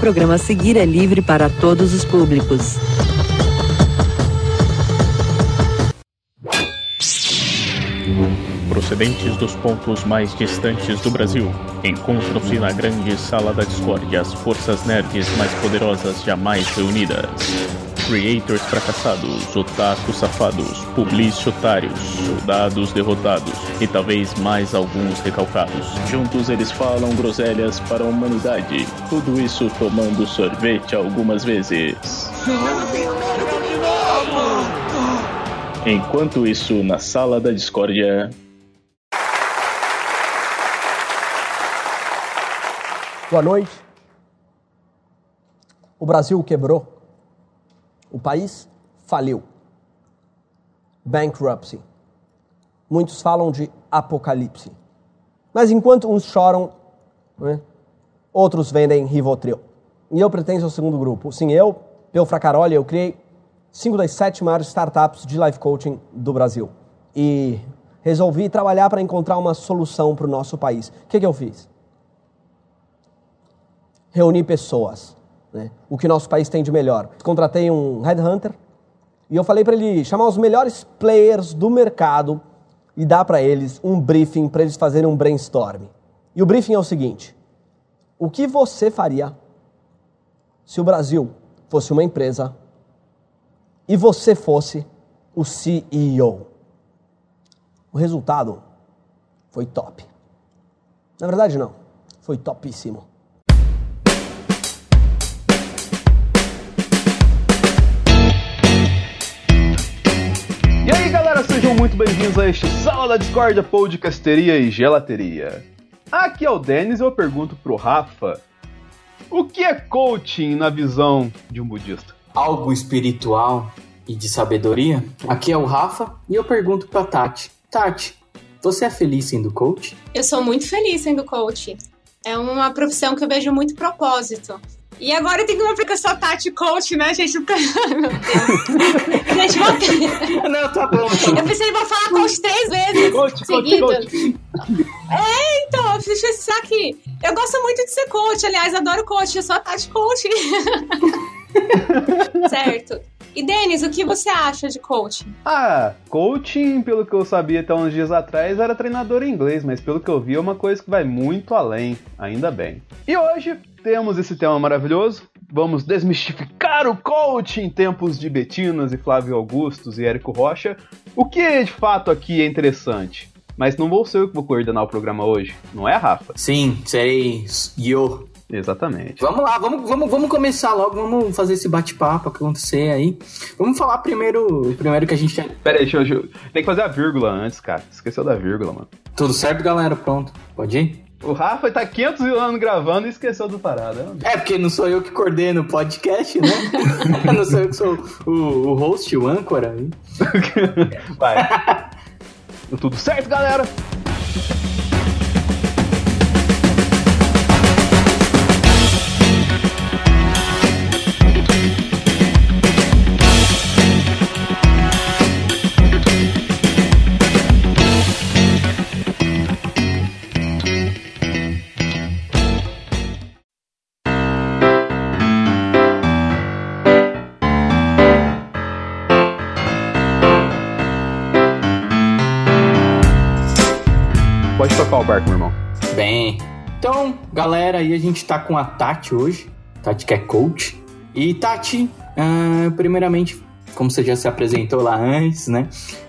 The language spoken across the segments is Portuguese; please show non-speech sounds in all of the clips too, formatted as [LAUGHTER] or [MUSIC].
programa a seguir é livre para todos os públicos. Procedentes dos pontos mais distantes do Brasil, encontram-se na grande sala da discórdia as forças nerds mais poderosas jamais reunidas. Creators fracassados, otakus safados, publici otários, soldados derrotados e talvez mais alguns recalcados. Juntos eles falam groselhas para a humanidade. Tudo isso tomando sorvete algumas vezes. Enquanto isso, na sala da discórdia. Boa noite. O Brasil quebrou. O país faliu. Bankruptcy. Muitos falam de apocalipse. Mas enquanto uns choram, né, outros vendem Rivotril. E eu pertenço ao segundo grupo. Sim, eu, Pel Fracaroli, eu criei cinco das sete maiores startups de life coaching do Brasil. E resolvi trabalhar para encontrar uma solução para o nosso país. O que, que eu fiz? Reuni pessoas né, o que nosso país tem de melhor. Contratei um headhunter e eu falei para ele chamar os melhores players do mercado e dar para eles um briefing para eles fazerem um brainstorm. E o briefing é o seguinte: o que você faria se o Brasil fosse uma empresa e você fosse o CEO? O resultado foi top. Na verdade, não. Foi topíssimo. Sejam muito bem-vindos a este Sala da Discordia Podcasteria e Gelateria. Aqui é o Denis e eu pergunto pro Rafa: o que é coaching na visão de um budista? Algo espiritual e de sabedoria? Aqui é o Rafa e eu pergunto pra Tati: Tati, você é feliz sendo coach? Eu sou muito feliz sendo coach. É uma profissão que eu vejo muito propósito. E agora tem uma aplicação Tati Coach, né, gente? [LAUGHS] Meu Deus. gente, vou... Não, tá bom. Tá eu pensei, vou falar coach três vezes coach, seguidas. Coach, coach. É, então, deixa eu pensar aqui. Eu gosto muito de ser coach, aliás, adoro coach, eu sou a Tati Coach. [LAUGHS] certo. E Denis, o que você acha de coaching? Ah, coaching, pelo que eu sabia até uns dias atrás, era treinador em inglês, mas pelo que eu vi é uma coisa que vai muito além, ainda bem. E hoje temos esse tema maravilhoso. Vamos desmistificar o coaching em tempos de Betinas e Flávio Augustos e Érico Rocha. O que de fato aqui é interessante? Mas não vou ser eu que vou coordenar o programa hoje, não é, Rafa? Sim, serei eu. Exatamente. Vamos lá, vamos, vamos, vamos começar logo, vamos fazer esse bate-papo acontecer aí. Vamos falar primeiro, primeiro que a gente. Pera aí, deixa eu, Tem que fazer a vírgula antes, cara. Esqueceu da vírgula, mano. Tudo certo, galera? Pronto. Pode ir? O Rafa tá 500 anos gravando e esqueceu do parada. É, porque não sou eu que coordeno o podcast, né? [LAUGHS] não sou eu que sou o, o host, o âncora. [LAUGHS] Vai. [LAUGHS] Tudo certo, galera? Tocar o barco, meu irmão. Bem, então, galera, aí a gente tá com a Tati hoje. Tati que é coach. E Tati, uh, primeiramente, como você já se apresentou lá antes, né?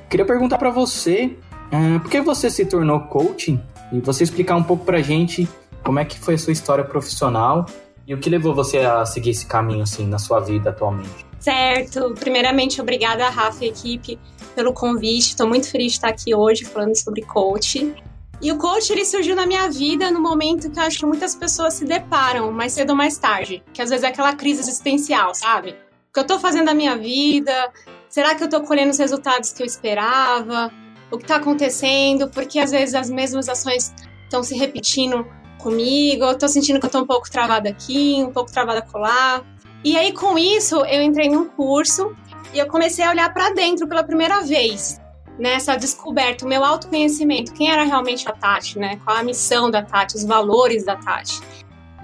Queria perguntar para você, uh, por que você se tornou coaching? E você explicar um pouco pra gente como é que foi a sua história profissional e o que levou você a seguir esse caminho, assim, na sua vida atualmente. Certo. Primeiramente, obrigada, Rafa e equipe, pelo convite. Estou muito feliz de estar aqui hoje falando sobre coaching. E o coach ele surgiu na minha vida no momento que eu acho que muitas pessoas se deparam mais cedo ou mais tarde, que às vezes é aquela crise existencial, sabe? O que eu tô fazendo da minha vida? Será que eu tô colhendo os resultados que eu esperava? O que tá acontecendo? Porque às vezes as mesmas ações estão se repetindo comigo, eu tô sentindo que eu tô um pouco travada aqui, um pouco travada colar. E aí com isso eu entrei num curso e eu comecei a olhar para dentro pela primeira vez nessa descoberta, o meu autoconhecimento, quem era realmente a Tati, né? Qual a missão da Tati, os valores da Tati.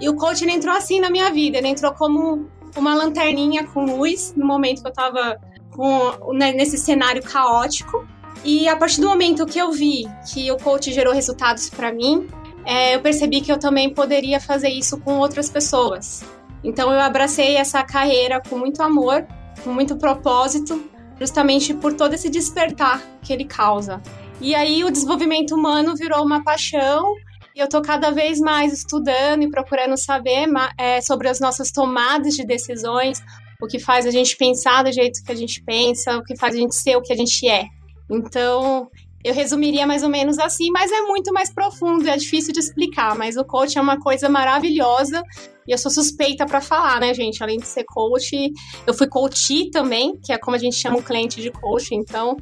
E o coach ele entrou assim na minha vida, ele entrou como uma lanterninha com luz no momento que eu tava com, né, nesse cenário caótico. E a partir do momento que eu vi que o coach gerou resultados para mim, é, eu percebi que eu também poderia fazer isso com outras pessoas. Então eu abracei essa carreira com muito amor, com muito propósito, justamente por todo esse despertar que ele causa. E aí o desenvolvimento humano virou uma paixão e eu estou cada vez mais estudando e procurando saber é, sobre as nossas tomadas de decisões, o que faz a gente pensar do jeito que a gente pensa, o que faz a gente ser o que a gente é. Então, eu resumiria mais ou menos assim, mas é muito mais profundo, é difícil de explicar. Mas o coach é uma coisa maravilhosa e eu sou suspeita para falar, né, gente? Além de ser coach, eu fui coach também, que é como a gente chama o cliente de coach. Então,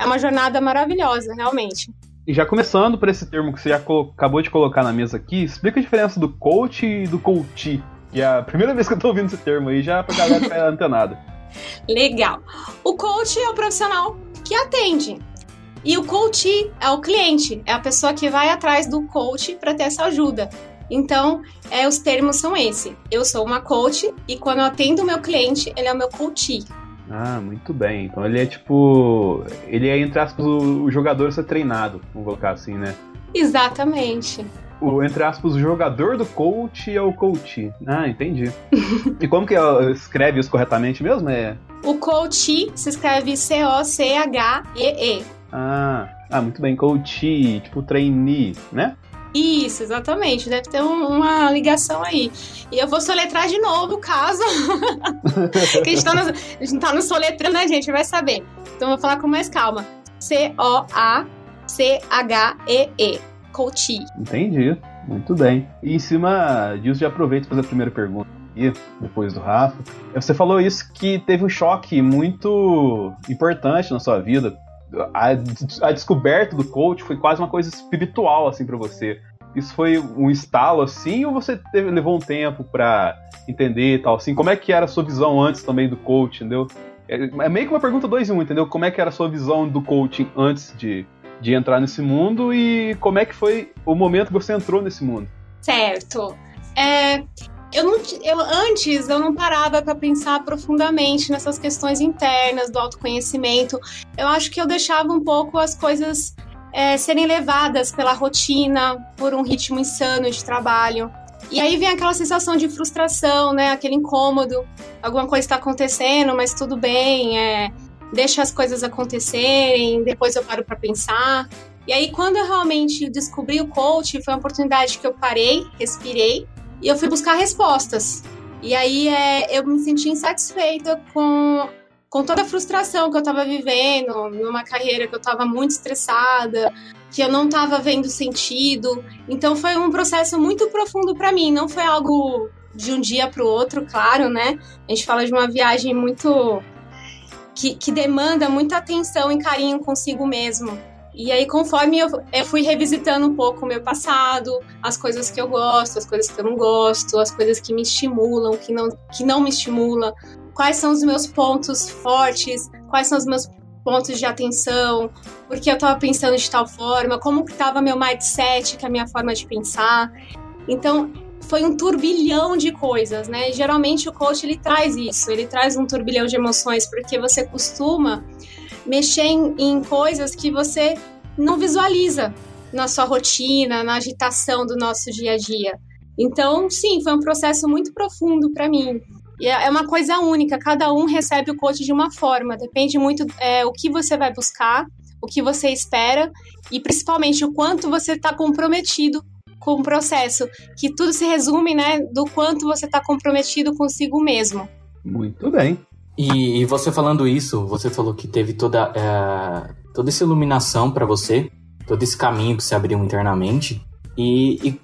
é uma jornada maravilhosa, realmente. E já começando por esse termo que você já acabou de colocar na mesa aqui, explica a diferença do coach e do coach. E é a primeira [LAUGHS] vez que eu tô ouvindo esse termo aí, já pra galera ficar antenada. [LAUGHS] Legal. O coach é o profissional que atende. E o coach é o cliente, é a pessoa que vai atrás do coach para ter essa ajuda. Então, é, os termos são esse. Eu sou uma coach e quando eu atendo o meu cliente, ele é o meu coach. Ah, muito bem. Então ele é tipo. Ele é, entre aspas, o, o jogador ser treinado, vamos colocar assim, né? Exatamente. O, entre aspas, o jogador do coach é o coach. Ah, entendi. [LAUGHS] e como que escreve isso corretamente mesmo? É... O coach se escreve C-O-C-H-E-E. -E. Ah, ah, muito bem. Coach, tipo trainee, né? Isso, exatamente. Deve ter um, uma ligação aí. E eu vou soletrar de novo, caso. [LAUGHS] que a gente, tá no, a gente tá no soletrando, né, gente? Vai saber. Então eu vou falar com mais calma. C-O-A-C-H-E-E. -E. Coachee. Entendi. Muito bem. E em cima disso, já aproveito para fazer a primeira pergunta aqui, depois do Rafa. Você falou isso que teve um choque muito importante na sua vida a, a descoberta do coach foi quase uma coisa espiritual, assim, para você. Isso foi um estalo, assim, ou você teve, levou um tempo para entender e tal, assim? Como é que era a sua visão antes também do coach, entendeu? É, é meio que uma pergunta dois em um, entendeu? Como é que era a sua visão do coaching antes de, de entrar nesse mundo e como é que foi o momento que você entrou nesse mundo? Certo. É, eu não, eu, antes eu não parava para pensar profundamente nessas questões internas do autoconhecimento. Eu acho que eu deixava um pouco as coisas é, serem levadas pela rotina, por um ritmo insano de trabalho. E aí vem aquela sensação de frustração, né? Aquele incômodo. Alguma coisa está acontecendo, mas tudo bem. É, deixa as coisas acontecerem. Depois eu paro para pensar. E aí, quando eu realmente descobri o coach, foi uma oportunidade que eu parei, respirei e eu fui buscar respostas. E aí é, eu me senti insatisfeita com, com toda a frustração que eu estava vivendo, numa carreira que eu estava muito estressada, que eu não estava vendo sentido. Então foi um processo muito profundo para mim, não foi algo de um dia para o outro, claro, né? A gente fala de uma viagem muito que, que demanda muita atenção e carinho consigo mesmo. E aí, conforme eu, eu fui revisitando um pouco o meu passado, as coisas que eu gosto, as coisas que eu não gosto, as coisas que me estimulam, que não, que não me estimulam, quais são os meus pontos fortes, quais são os meus pontos de atenção, porque eu estava pensando de tal forma, como estava meu mindset, que é a minha forma de pensar. Então, foi um turbilhão de coisas, né? Geralmente o coach ele traz isso, ele traz um turbilhão de emoções, porque você costuma mexer em, em coisas que você não visualiza na sua rotina, na agitação do nosso dia a dia. Então, sim, foi um processo muito profundo para mim. E é, é uma coisa única, cada um recebe o coach de uma forma, depende muito é, o que você vai buscar, o que você espera e principalmente o quanto você está comprometido com o processo, que tudo se resume, né, do quanto você está comprometido consigo mesmo. Muito bem. E, e, você falando isso, você falou que teve toda, é, toda essa iluminação para você, todo esse caminho que se abriu internamente. E, e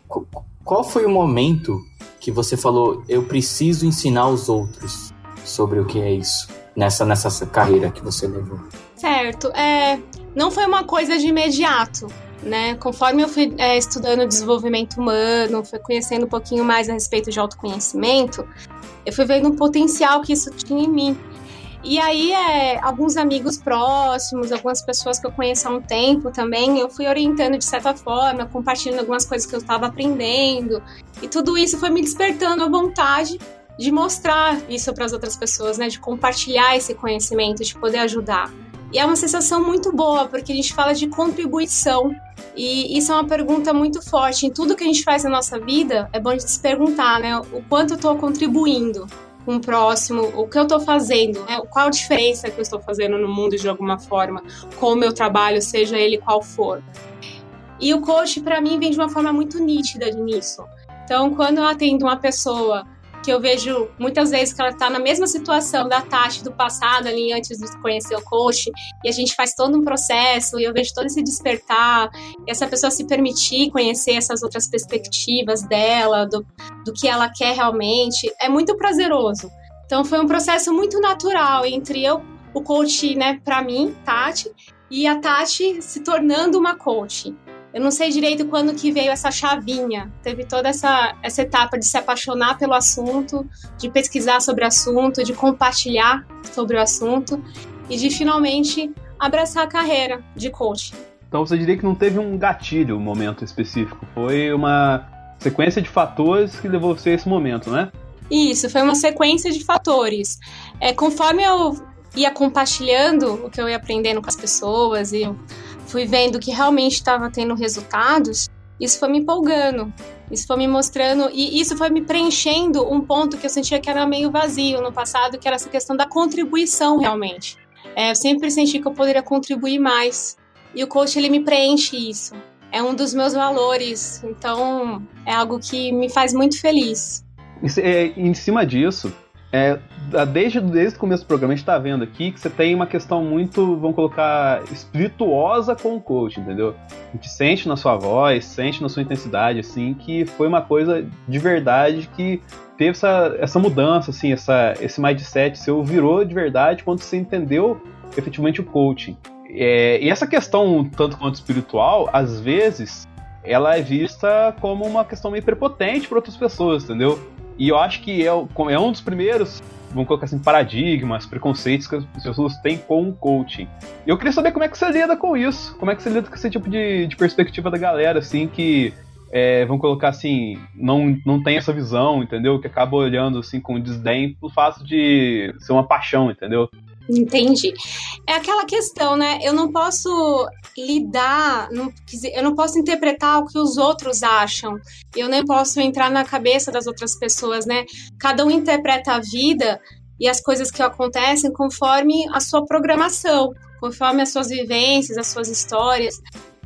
qual foi o momento que você falou, eu preciso ensinar os outros sobre o que é isso, nessa, nessa carreira que você levou? Certo. É, não foi uma coisa de imediato. Né? Conforme eu fui é, estudando desenvolvimento humano, fui conhecendo um pouquinho mais a respeito de autoconhecimento, eu fui vendo um potencial que isso tinha em mim. E aí, é, alguns amigos próximos, algumas pessoas que eu conheço há um tempo também, eu fui orientando de certa forma, compartilhando algumas coisas que eu estava aprendendo. E tudo isso foi me despertando a vontade de mostrar isso para as outras pessoas, né? De compartilhar esse conhecimento, de poder ajudar. E é uma sensação muito boa, porque a gente fala de contribuição. E isso é uma pergunta muito forte. Em tudo que a gente faz na nossa vida, é bom a gente se perguntar, né? O quanto eu estou contribuindo com o próximo, o que eu estou fazendo, né? qual a diferença que eu estou fazendo no mundo de alguma forma, com o meu trabalho, seja ele qual for. E o coach, para mim, vem de uma forma muito nítida nisso. Então, quando eu atendo uma pessoa que eu vejo muitas vezes que ela está na mesma situação da Tati do passado ali antes de conhecer o coach e a gente faz todo um processo e eu vejo todo esse despertar essa pessoa se permitir conhecer essas outras perspectivas dela, do, do que ela quer realmente, é muito prazeroso. Então foi um processo muito natural entre eu, o coach, né, para mim, Tati, e a Tati se tornando uma coach. Eu não sei direito quando que veio essa chavinha. Teve toda essa, essa etapa de se apaixonar pelo assunto, de pesquisar sobre o assunto, de compartilhar sobre o assunto e de finalmente abraçar a carreira de coach. Então você diria que não teve um gatilho, um momento específico, foi uma sequência de fatores que levou você a esse momento, né? Isso, foi uma sequência de fatores. É, conforme eu ia compartilhando o que eu ia aprendendo com as pessoas e fui vendo que realmente estava tendo resultados, isso foi me empolgando, isso foi me mostrando e isso foi me preenchendo um ponto que eu sentia que era meio vazio no passado, que era essa questão da contribuição realmente. É, eu sempre senti que eu poderia contribuir mais e o coach ele me preenche isso. É um dos meus valores, então é algo que me faz muito feliz. É, em cima disso, é, desde, desde o começo do programa a gente tá vendo aqui que você tem uma questão muito, vamos colocar, espirituosa com o coach, entendeu? A gente sente na sua voz, sente na sua intensidade, assim, que foi uma coisa de verdade que teve essa, essa mudança, assim, essa, esse mindset seu virou de verdade quando você entendeu efetivamente o coaching. É, e essa questão, tanto quanto espiritual, às vezes, ela é vista como uma questão meio prepotente para outras pessoas, entendeu? E eu acho que é, é um dos primeiros, vamos colocar assim, paradigmas, preconceitos que as pessoas têm com o coaching. Eu queria saber como é que você lida com isso, como é que você lida com esse tipo de, de perspectiva da galera, assim, que é, vamos colocar assim, não, não tem essa visão, entendeu? Que acaba olhando assim com desdém pelo fato de ser uma paixão, entendeu? Entendi. É aquela questão, né? Eu não posso lidar, não, eu não posso interpretar o que os outros acham. Eu nem posso entrar na cabeça das outras pessoas, né? Cada um interpreta a vida e as coisas que acontecem conforme a sua programação, conforme as suas vivências, as suas histórias.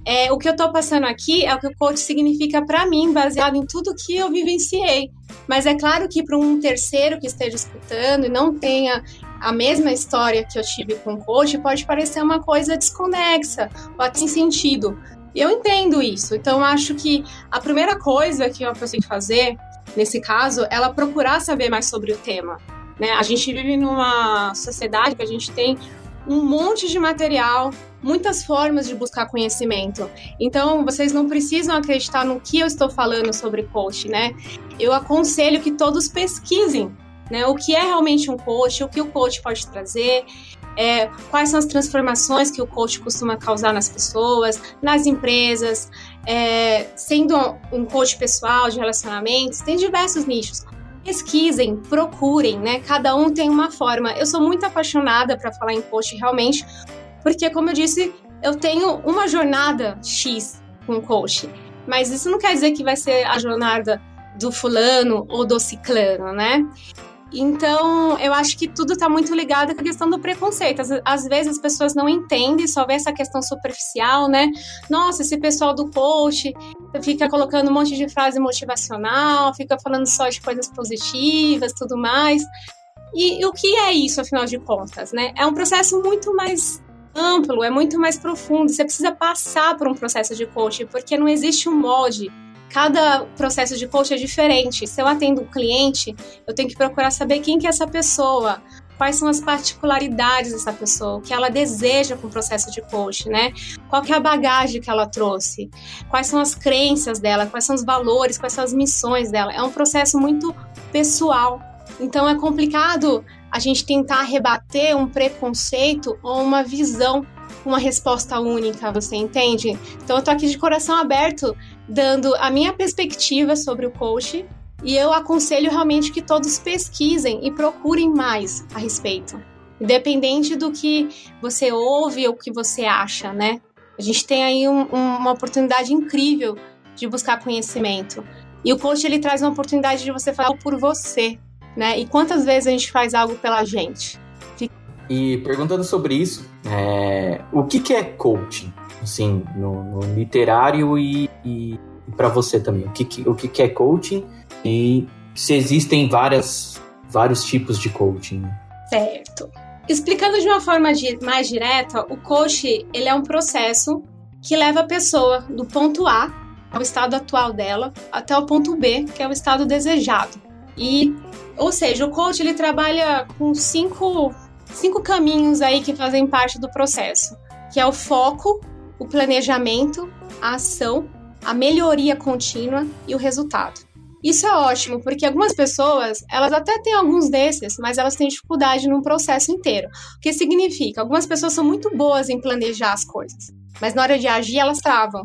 É, o que eu estou passando aqui é o que o coach significa para mim, baseado em tudo que eu vivenciei. Mas é claro que para um terceiro que esteja escutando e não tenha a mesma história que eu tive com o coach, pode parecer uma coisa desconexa até sem sentido. Eu entendo isso. Então, acho que a primeira coisa que eu que fazer, nesse caso, é ela procurar saber mais sobre o tema. Né? A gente vive numa sociedade que a gente tem um monte de material, muitas formas de buscar conhecimento. Então, vocês não precisam acreditar no que eu estou falando sobre coach, né? Eu aconselho que todos pesquisem, né? O que é realmente um coach, o que o coach pode trazer, é, quais são as transformações que o coach costuma causar nas pessoas, nas empresas, é, sendo um coach pessoal de relacionamentos, tem diversos nichos pesquisem, procurem, né? Cada um tem uma forma. Eu sou muito apaixonada para falar em coach realmente, porque como eu disse, eu tenho uma jornada X com coach, mas isso não quer dizer que vai ser a jornada do fulano ou do ciclano, né? Então, eu acho que tudo está muito ligado a questão do preconceito. Às, às, vezes as pessoas não entendem, só vê essa questão superficial, né? Nossa, esse pessoal do coach fica colocando um monte de frase motivacional, fica falando só de coisas positivas, tudo mais. E, e o que é isso, afinal de contas, né? É um processo muito mais amplo, é muito mais profundo. Você precisa passar por um processo de coaching, porque não existe um molde cada processo de coach é diferente. Se eu atendo um cliente, eu tenho que procurar saber quem que é essa pessoa, quais são as particularidades dessa pessoa, o que ela deseja com o processo de coach, né? Qual que é a bagagem que ela trouxe, quais são as crenças dela, quais são os valores, quais são as missões dela. É um processo muito pessoal. Então é complicado a gente tentar rebater um preconceito ou uma visão uma resposta única, você entende? Então eu tô aqui de coração aberto dando a minha perspectiva sobre o coach e eu aconselho realmente que todos pesquisem e procurem mais a respeito. Independente do que você ouve ou que você acha, né? A gente tem aí um, um, uma oportunidade incrível de buscar conhecimento. E o coach ele traz uma oportunidade de você falar por você, né? E quantas vezes a gente faz algo pela gente? E perguntando sobre isso, é, o que, que é coaching? Assim, no, no literário e, e, para você também. O que, que, o que, que é coaching e se existem várias, vários tipos de coaching? Certo. Explicando de uma forma mais direta, o coach ele é um processo que leva a pessoa do ponto A, ao estado atual dela, até o ponto B, que é o estado desejado. E, ou seja, o coach ele trabalha com cinco, cinco caminhos aí que fazem parte do processo, que é o foco, o planejamento, a ação, a melhoria contínua e o resultado. Isso é ótimo, porque algumas pessoas, elas até têm alguns desses, mas elas têm dificuldade no processo inteiro. O que significa? Algumas pessoas são muito boas em planejar as coisas, mas na hora de agir elas travam.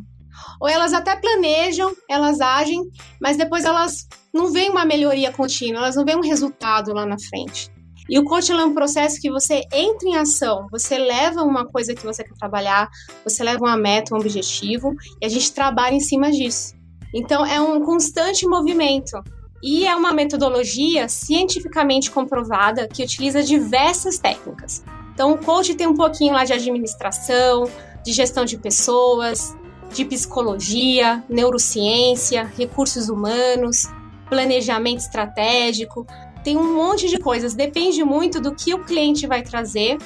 Ou elas até planejam, elas agem, mas depois elas não veem uma melhoria contínua, elas não veem um resultado lá na frente. E o coaching é um processo que você entra em ação, você leva uma coisa que você quer trabalhar, você leva uma meta, um objetivo, e a gente trabalha em cima disso. Então, é um constante movimento. E é uma metodologia cientificamente comprovada que utiliza diversas técnicas. Então, o coach tem um pouquinho lá de administração, de gestão de pessoas, de psicologia, neurociência, recursos humanos, planejamento estratégico. Tem um monte de coisas, depende muito do que o cliente vai trazer.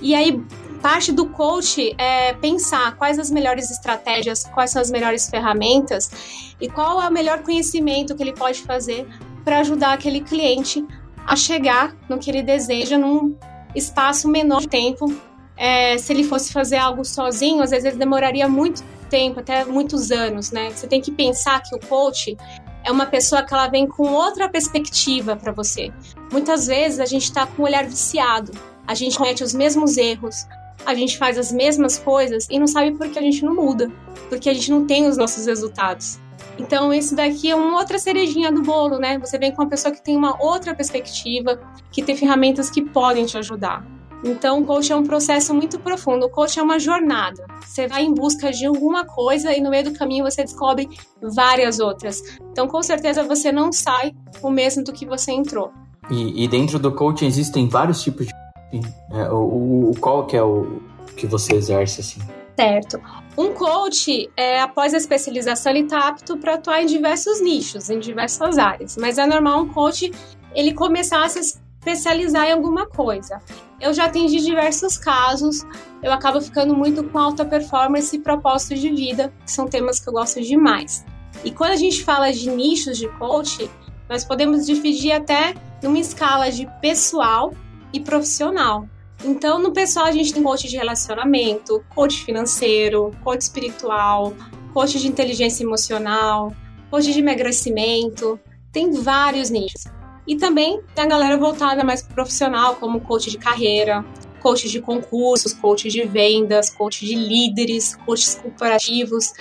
E aí, parte do coach é pensar quais as melhores estratégias, quais são as melhores ferramentas e qual é o melhor conhecimento que ele pode fazer para ajudar aquele cliente a chegar no que ele deseja num espaço menor de tempo. É, se ele fosse fazer algo sozinho, às vezes ele demoraria muito tempo, até muitos anos, né? Você tem que pensar que o coach é uma pessoa que ela vem com outra perspectiva para você. Muitas vezes a gente está com o olhar viciado, a gente comete os mesmos erros, a gente faz as mesmas coisas e não sabe por que a gente não muda, porque a gente não tem os nossos resultados. Então, esse daqui é uma outra cerejinha do bolo, né? Você vem com uma pessoa que tem uma outra perspectiva, que tem ferramentas que podem te ajudar. Então, o coach é um processo muito profundo. O coach é uma jornada. Você vai em busca de alguma coisa e no meio do caminho você descobre várias outras. Então, com certeza, você não sai o mesmo do que você entrou. E, e dentro do coaching existem vários tipos de é, o, o, qual que é o que você exerce, assim? Certo. Um coach, é, após a especialização, ele está apto para atuar em diversos nichos, em diversas áreas. Mas é normal um coach ele começar a se especializar em alguma coisa. Eu já atendi diversos casos, eu acabo ficando muito com alta performance e propósito de vida, que são temas que eu gosto demais. E quando a gente fala de nichos de coach, nós podemos dividir até numa escala de pessoal e profissional. Então, no pessoal, a gente tem coach de relacionamento, coach financeiro, coach espiritual, coach de inteligência emocional, coach de emagrecimento, tem vários nichos. E também tem a galera voltada mais pro profissional, como coach de carreira, coach de concursos, coach de vendas, coach de líderes, coaches corporativos.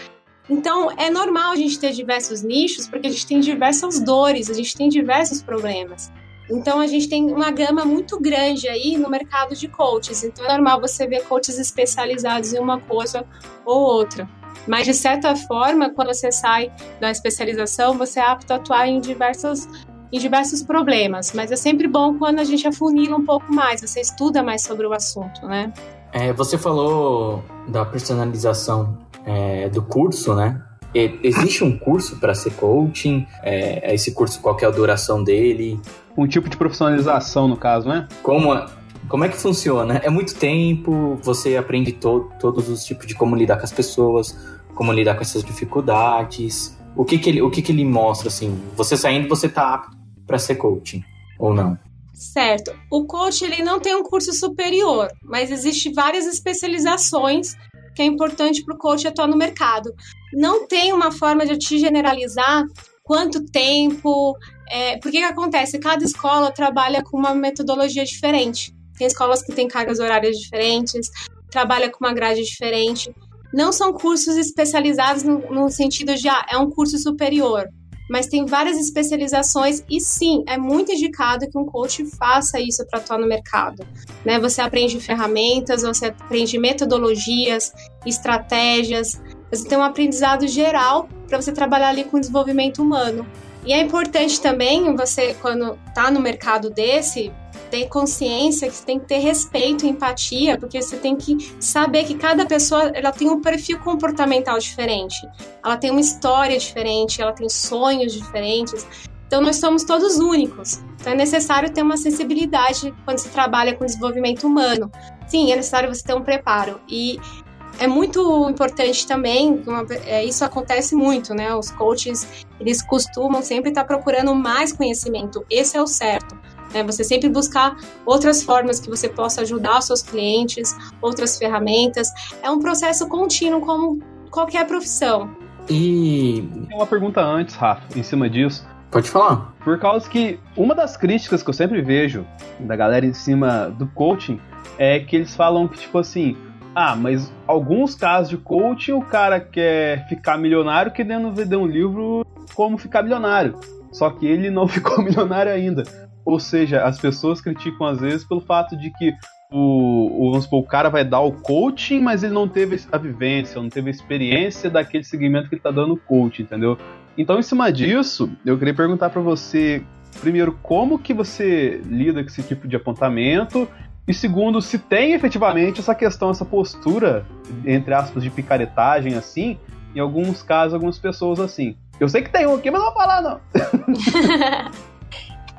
Então, é normal a gente ter diversos nichos, porque a gente tem diversas dores, a gente tem diversos problemas. Então a gente tem uma gama muito grande aí no mercado de coaches. Então é normal você ver coaches especializados em uma coisa ou outra. Mas de certa forma, quando você sai da especialização, você é apto a atuar em diversos em diversos problemas, mas é sempre bom quando a gente afunila um pouco mais, você estuda mais sobre o assunto, né? É, você falou da personalização é, do curso, né? Existe um curso para ser coaching? É, esse curso, qual é a duração dele? Um tipo de profissionalização, no caso, né? Como, como é que funciona? É muito tempo, você aprende to, todos os tipos de como lidar com as pessoas, como lidar com essas dificuldades. O que que ele, o que que ele mostra, assim? Você saindo, você tá apto para ser coaching, ou não? Certo. O coach, ele não tem um curso superior, mas existe várias especializações que é importante para o coach atuar no mercado. Não tem uma forma de te generalizar quanto tempo. É, porque que acontece? Cada escola trabalha com uma metodologia diferente. Tem escolas que têm cargas horárias diferentes, trabalha com uma grade diferente. não são cursos especializados no, no sentido de ah, é um curso superior, mas tem várias especializações e sim, é muito indicado que um coach faça isso para atuar no mercado. Né? Você aprende ferramentas, você aprende metodologias, estratégias, você tem um aprendizado geral para você trabalhar ali com desenvolvimento humano. E é importante também você, quando está no mercado desse, ter consciência que você tem que ter respeito e empatia, porque você tem que saber que cada pessoa ela tem um perfil comportamental diferente, ela tem uma história diferente, ela tem sonhos diferentes. Então nós somos todos únicos. Então é necessário ter uma sensibilidade quando se trabalha com desenvolvimento humano. Sim, é necessário você ter um preparo. E é muito importante também, uma, é, isso acontece muito, né? Os coaches, eles costumam sempre estar procurando mais conhecimento. Esse é o certo. Né? Você sempre buscar outras formas que você possa ajudar os seus clientes, outras ferramentas. É um processo contínuo, como qualquer profissão. E. Tem uma pergunta antes, Rafa, em cima disso. Pode falar. Por causa que uma das críticas que eu sempre vejo da galera em cima do coaching é que eles falam que, tipo assim, ah, mas alguns casos de coaching o cara quer ficar milionário querendo vender um livro como ficar milionário. Só que ele não [LAUGHS] ficou milionário ainda. Ou seja, as pessoas criticam às vezes pelo fato de que o, o, vamos supor, o cara vai dar o coaching, mas ele não teve a vivência, não teve a experiência daquele segmento que ele está dando o coaching, entendeu? Então, em cima disso, eu queria perguntar para você, primeiro, como que você lida com esse tipo de apontamento e segundo, se tem efetivamente essa questão, essa postura, entre aspas, de picaretagem, assim, em alguns casos, algumas pessoas assim. Eu sei que tem um aqui, mas não vou falar, não. [LAUGHS]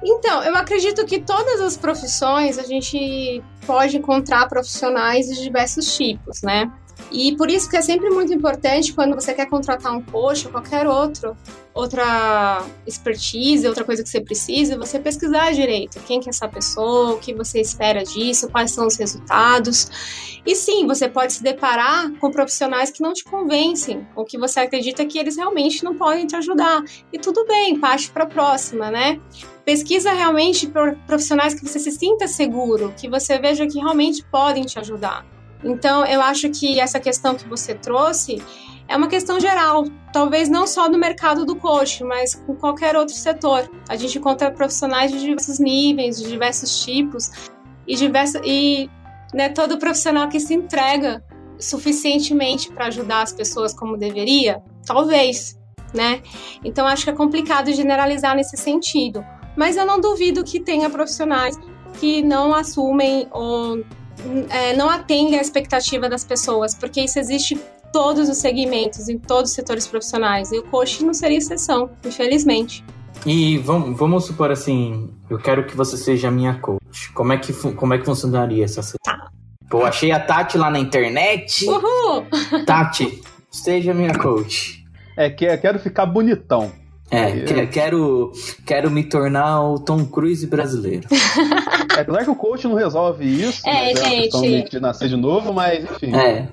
Então, eu acredito que todas as profissões a gente pode encontrar profissionais de diversos tipos, né? E por isso que é sempre muito importante quando você quer contratar um coach ou qualquer outro, outra expertise, outra coisa que você precisa, você pesquisar direito quem que é essa pessoa, o que você espera disso, quais são os resultados. E sim, você pode se deparar com profissionais que não te convencem, ou que você acredita que eles realmente não podem te ajudar. E tudo bem, parte para a próxima, né? Pesquisa realmente profissionais que você se sinta seguro, que você veja que realmente podem te ajudar. Então, eu acho que essa questão que você trouxe é uma questão geral, talvez não só no mercado do coach, mas com qualquer outro setor. A gente encontra profissionais de diversos níveis, de diversos tipos e diversos e né, todo profissional que se entrega suficientemente para ajudar as pessoas como deveria, talvez, né? Então acho que é complicado generalizar nesse sentido. Mas eu não duvido que tenha profissionais que não assumem ou é, não atendem à expectativa das pessoas, porque isso existe em todos os segmentos, em todos os setores profissionais. E o coach não seria exceção, infelizmente. E vamos, vamos supor assim, eu quero que você seja minha coach. Como é que, como é que funcionaria essa sessão? Tá. Pô, achei a Tati lá na internet. Uhul! Tati, seja minha coach. É, que quero ficar bonitão. É, que, quero, quero me tornar o Tom Cruise brasileiro. [LAUGHS] É, apesar que o coach não resolve isso, é, né, gente. de nascer de novo, mas enfim. É.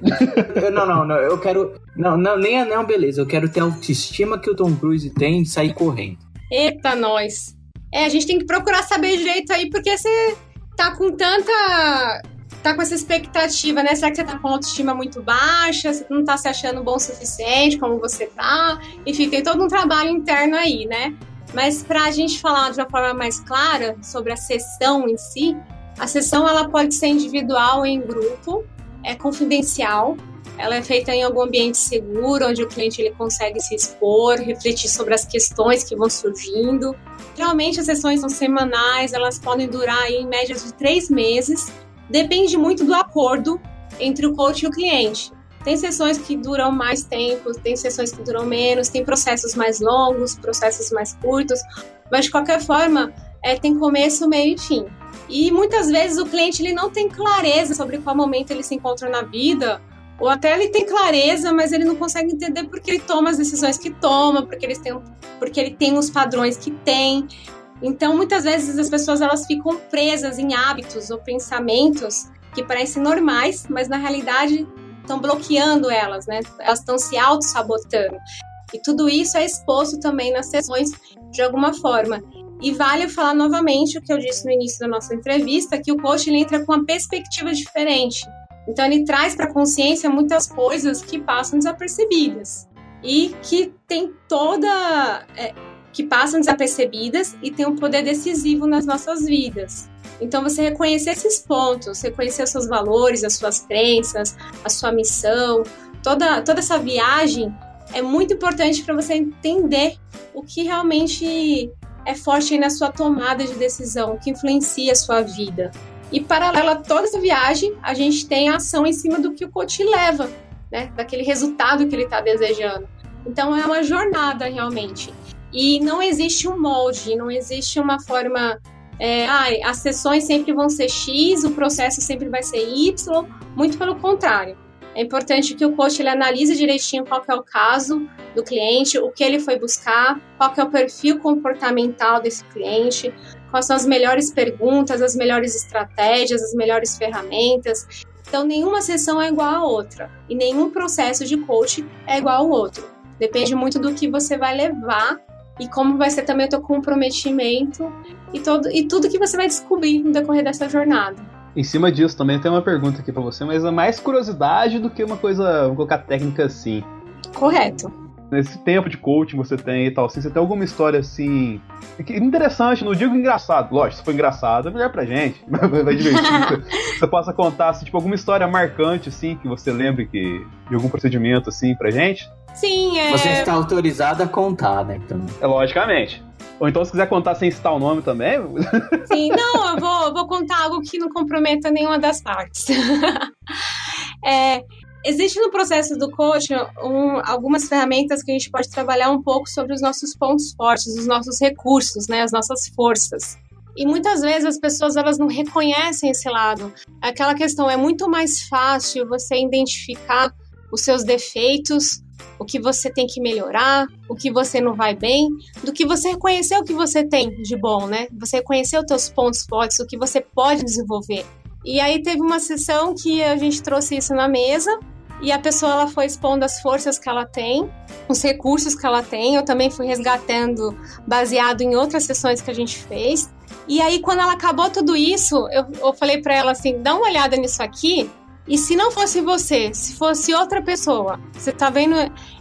não, não, não, eu quero. Não, não, nem é não, beleza. Eu quero ter a autoestima que o Tom Cruise tem de sair correndo. Eita, nós. É, a gente tem que procurar saber direito aí, porque você tá com tanta tá com essa expectativa, né? Será que você tá com autoestima muito baixa? Você não tá se achando bom o suficiente como você tá? Enfim, tem todo um trabalho interno aí, né? Mas para a gente falar de uma forma mais clara sobre a sessão em si, a sessão ela pode ser individual em grupo, é confidencial, ela é feita em algum ambiente seguro, onde o cliente ele consegue se expor, refletir sobre as questões que vão surgindo. Geralmente as sessões são semanais, elas podem durar em média de três meses depende muito do acordo entre o coach e o cliente. Tem sessões que duram mais tempo, tem sessões que duram menos, tem processos mais longos, processos mais curtos, mas de qualquer forma, é, tem começo, meio e fim. E muitas vezes o cliente ele não tem clareza sobre qual momento ele se encontra na vida, ou até ele tem clareza, mas ele não consegue entender porque ele toma as decisões que toma, porque ele tem, porque ele tem os padrões que tem. Então, muitas vezes as pessoas elas ficam presas em hábitos ou pensamentos que parecem normais, mas na realidade estão bloqueando elas, né? Elas estão se auto-sabotando. E tudo isso é exposto também nas sessões de alguma forma. E vale falar novamente o que eu disse no início da nossa entrevista, que o coach ele entra com uma perspectiva diferente. Então ele traz para a consciência muitas coisas que passam desapercebidas e que tem toda é, que passam desapercebidas e tem um poder decisivo nas nossas vidas. Então você reconhecer esses pontos, reconhecer seus valores, as suas crenças, a sua missão, toda toda essa viagem é muito importante para você entender o que realmente é forte na sua tomada de decisão, o que influencia a sua vida. E paralela a toda essa viagem, a gente tem a ação em cima do que o coach leva, né? Daquele resultado que ele está desejando. Então é uma jornada realmente. E não existe um molde, não existe uma forma. É, ah, as sessões sempre vão ser X, o processo sempre vai ser Y, muito pelo contrário. É importante que o coach ele analise direitinho qual é o caso do cliente, o que ele foi buscar, qual é o perfil comportamental desse cliente, quais são as melhores perguntas, as melhores estratégias, as melhores ferramentas. Então, nenhuma sessão é igual à outra e nenhum processo de coach é igual ao outro. Depende muito do que você vai levar e como vai ser também o teu comprometimento e, todo, e tudo que você vai descobrir no decorrer dessa jornada. Em cima disso, também tem uma pergunta aqui para você, mas é mais curiosidade do que uma coisa, vou colocar técnica assim. Correto. Nesse tempo de coaching você tem e tal, assim, você tem alguma história assim. Interessante, não digo engraçado. Lógico, se for engraçado, é melhor pra gente. [LAUGHS] Vai divertir. [LAUGHS] você possa contar, assim, tipo, alguma história marcante, assim, que você lembre que, de algum procedimento, assim, pra gente? Sim, é. Você está autorizado a contar, né? Então... É, logicamente. Ou então, se quiser contar sem citar o nome também. [LAUGHS] Sim, não, eu vou, vou contar algo que não comprometa nenhuma das partes. [LAUGHS] é, existe no processo do coaching um, algumas ferramentas que a gente pode trabalhar um pouco sobre os nossos pontos fortes, os nossos recursos, né, as nossas forças. E muitas vezes as pessoas elas não reconhecem esse lado. Aquela questão é muito mais fácil você identificar os seus defeitos o que você tem que melhorar, o que você não vai bem, do que você reconhecer o que você tem de bom, né? Você reconhecer os seus pontos fortes, o que você pode desenvolver. E aí teve uma sessão que a gente trouxe isso na mesa e a pessoa ela foi expondo as forças que ela tem, os recursos que ela tem. Eu também fui resgatando baseado em outras sessões que a gente fez. E aí quando ela acabou tudo isso, eu, eu falei para ela assim, dá uma olhada nisso aqui e se não fosse você, se fosse outra pessoa, você tá vendo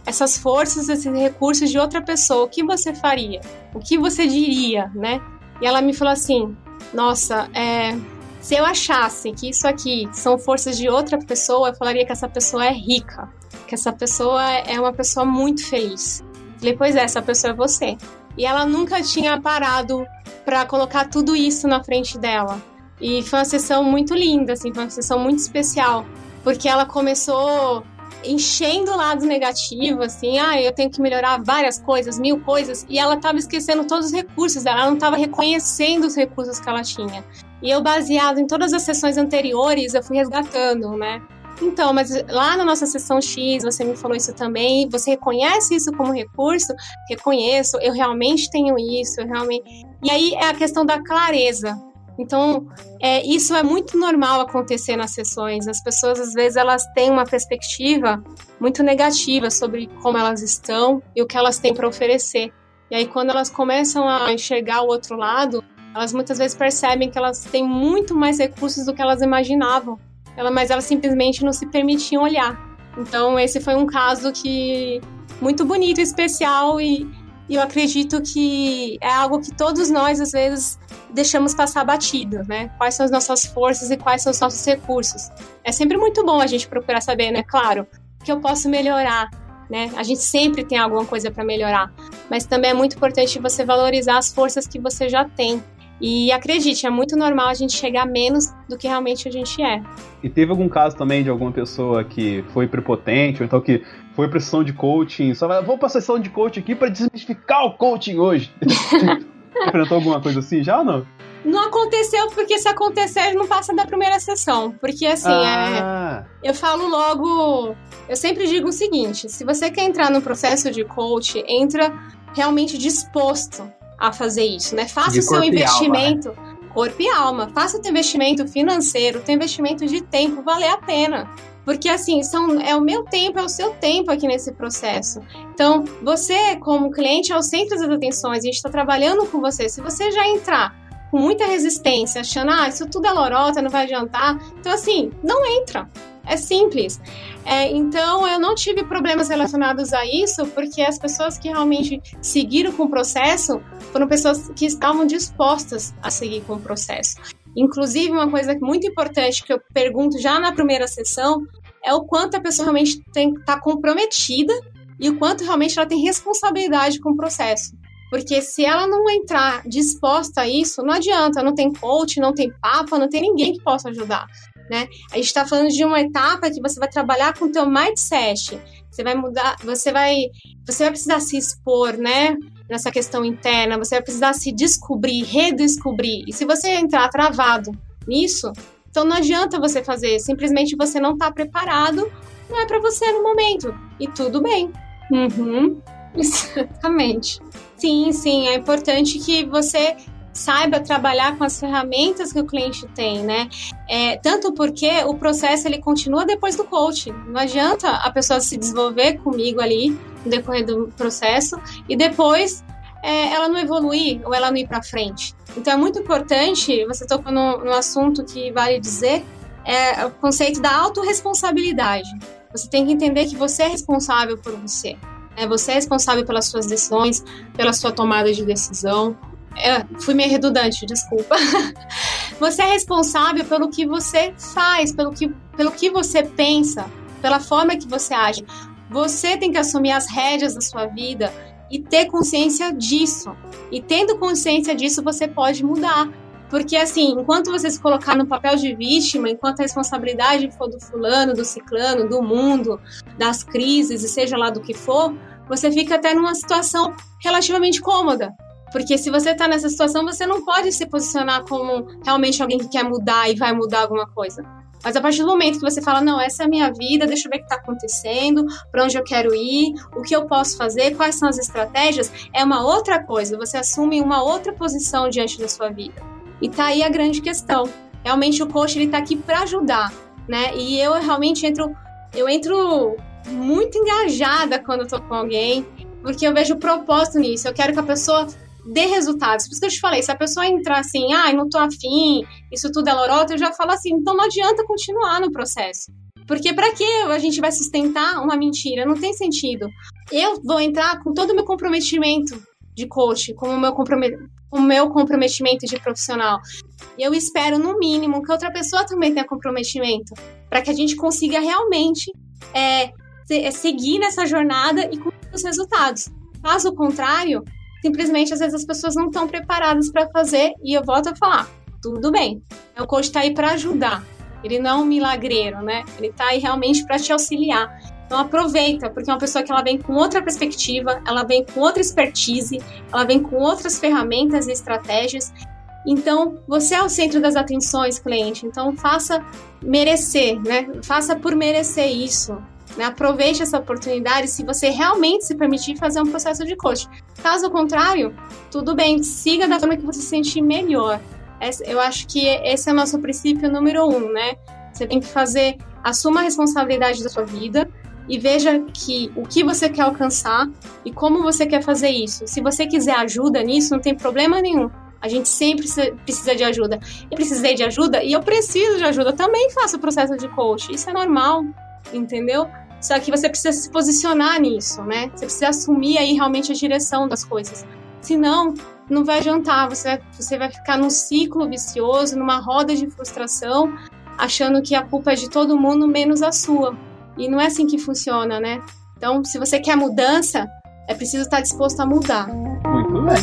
essas forças, esses recursos de outra pessoa, o que você faria? O que você diria, né? E ela me falou assim: Nossa, é, se eu achasse que isso aqui são forças de outra pessoa, eu falaria que essa pessoa é rica, que essa pessoa é uma pessoa muito feliz. falei, pois é, essa pessoa é você. E ela nunca tinha parado para colocar tudo isso na frente dela. E foi uma sessão muito linda, assim, foi uma sessão muito especial, porque ela começou enchendo o lado negativo, assim, ah, eu tenho que melhorar várias coisas, mil coisas, e ela estava esquecendo todos os recursos dela, ela não estava reconhecendo os recursos que ela tinha. E eu, baseado em todas as sessões anteriores, eu fui resgatando, né? Então, mas lá na nossa sessão X, você me falou isso também, você reconhece isso como recurso? Reconheço, eu realmente tenho isso, eu realmente... E aí é a questão da clareza, então, é, isso é muito normal acontecer nas sessões. As pessoas, às vezes, elas têm uma perspectiva muito negativa sobre como elas estão e o que elas têm para oferecer. E aí, quando elas começam a enxergar o outro lado, elas muitas vezes percebem que elas têm muito mais recursos do que elas imaginavam. Ela, mas elas simplesmente não se permitiam olhar. Então, esse foi um caso que muito bonito, especial e, e eu acredito que é algo que todos nós, às vezes, deixamos passar batido, né? Quais são as nossas forças e quais são os nossos recursos. É sempre muito bom a gente procurar saber, né? Claro, que eu posso melhorar, né? A gente sempre tem alguma coisa para melhorar, mas também é muito importante você valorizar as forças que você já tem. E acredite, é muito normal a gente chegar menos do que realmente a gente é. E teve algum caso também de alguma pessoa que foi prepotente, ou então que foi pra sessão de coaching, só vai, vou pra sessão de coaching aqui para desmistificar o coaching hoje. [LAUGHS] Enfrentou alguma coisa assim já ou não? Não aconteceu, porque se acontecer, não passa da primeira sessão. Porque assim, ah. é, eu falo logo. Eu sempre digo o seguinte: se você quer entrar no processo de coach, entra realmente disposto a fazer isso, né? Faça o seu investimento. Alma, né? Corpo e alma. Faça o teu investimento financeiro, o teu investimento de tempo valer a pena. Porque assim, são, é o meu tempo, é o seu tempo aqui nesse processo. Então, você, como cliente, é o centro das atenções, a gente está trabalhando com você. Se você já entrar com muita resistência, achando, ah, isso tudo é lorota, não vai adiantar. Então, assim, não entra. É simples. É, então, eu não tive problemas relacionados a isso, porque as pessoas que realmente seguiram com o processo foram pessoas que estavam dispostas a seguir com o processo. Inclusive, uma coisa muito importante que eu pergunto já na primeira sessão é o quanto a pessoa realmente está comprometida e o quanto realmente ela tem responsabilidade com o processo. Porque se ela não entrar disposta a isso, não adianta, não tem coach, não tem papa, não tem ninguém que possa ajudar. Né? A gente está falando de uma etapa que você vai trabalhar com o teu mindset. Você vai mudar, você vai, você vai precisar se expor, né? Nessa questão interna, você vai precisar se descobrir, redescobrir. E se você entrar travado nisso, então não adianta você fazer. Simplesmente você não está preparado, não é para você no momento. E tudo bem. Uhum. [LAUGHS] Exatamente. Sim, sim, é importante que você saiba trabalhar com as ferramentas que o cliente tem, né? É, tanto porque o processo ele continua depois do coaching. Não adianta a pessoa se desenvolver comigo ali no decorrer do processo e depois é, ela não evoluir ou ela não ir para frente. Então é muito importante, você tocou no, no assunto que vale dizer, é o conceito da autorresponsabilidade. Você tem que entender que você é responsável por você. É, você é responsável pelas suas decisões, pela sua tomada de decisão. É, fui meio redundante, desculpa. [LAUGHS] você é responsável pelo que você faz, pelo que, pelo que você pensa, pela forma que você age. Você tem que assumir as rédeas da sua vida e ter consciência disso. E tendo consciência disso, você pode mudar. Porque, assim, enquanto você se colocar no papel de vítima, enquanto a responsabilidade for do fulano, do ciclano, do mundo, das crises, e seja lá do que for, você fica até numa situação relativamente cômoda. Porque se você está nessa situação, você não pode se posicionar como realmente alguém que quer mudar e vai mudar alguma coisa. Mas a partir do momento que você fala, não, essa é a minha vida, deixa eu ver o que está acontecendo, para onde eu quero ir, o que eu posso fazer, quais são as estratégias, é uma outra coisa. Você assume uma outra posição diante da sua vida. E tá aí a grande questão. Realmente o coach ele tá aqui para ajudar, né? E eu realmente entro, eu entro muito engajada quando eu tô com alguém, porque eu vejo propósito nisso. Eu quero que a pessoa dê resultados. Por isso que eu te falei, se a pessoa entrar assim, ah, não tô afim, isso tudo é lorota, eu já falo assim, então não adianta continuar no processo. Porque para que a gente vai sustentar uma mentira? Não tem sentido. Eu vou entrar com todo o meu comprometimento de coach, com o meu, o meu comprometimento de profissional. E eu espero, no mínimo, que outra pessoa também tenha comprometimento, para que a gente consiga realmente é, seguir nessa jornada e cumprir os resultados. Caso contrário, simplesmente às vezes as pessoas não estão preparadas para fazer, e eu volto a falar: tudo bem, o coach está aí para ajudar. Ele não é um milagreiro, né? Ele está aí realmente para te auxiliar. Então aproveita, porque é uma pessoa que ela vem com outra perspectiva, ela vem com outra expertise, ela vem com outras ferramentas e estratégias. Então, você é o centro das atenções, cliente. Então, faça merecer, né? Faça por merecer isso. Né? Aproveite essa oportunidade se você realmente se permitir fazer um processo de coaching. Caso contrário, tudo bem, siga da forma que você se sentir melhor. Eu acho que esse é o nosso princípio número um, né? Você tem que fazer, assuma a responsabilidade da sua vida, e veja que o que você quer alcançar e como você quer fazer isso. Se você quiser ajuda nisso, não tem problema nenhum. A gente sempre precisa de ajuda. Eu precisei de ajuda e eu preciso de ajuda. Eu também faço o processo de coach. Isso é normal, entendeu? Só que você precisa se posicionar nisso, né? Você precisa assumir aí realmente a direção das coisas. Senão, não vai adiantar. Você vai, você vai ficar num ciclo vicioso, numa roda de frustração, achando que a culpa é de todo mundo menos a sua. E não é assim que funciona, né? Então, se você quer mudança, é preciso estar disposto a mudar. Muito bem.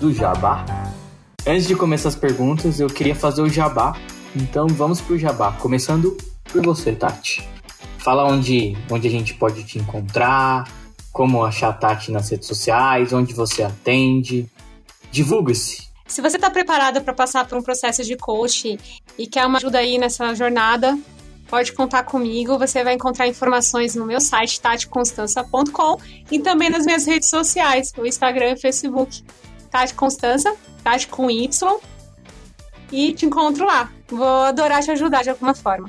Do jabá. Antes de começar as perguntas, eu queria fazer o jabá. Então vamos pro jabá, começando por você, Tati. Fala onde, onde a gente pode te encontrar, como achar a Tati nas redes sociais, onde você atende. Divulga-se. Se você está preparado para passar por um processo de coach e quer uma ajuda aí nessa jornada, pode contar comigo. Você vai encontrar informações no meu site, taticonstança.com e também nas minhas redes sociais, no Instagram e Facebook. Tati Constança, Tati com Y. e te encontro lá. Vou adorar te ajudar de alguma forma.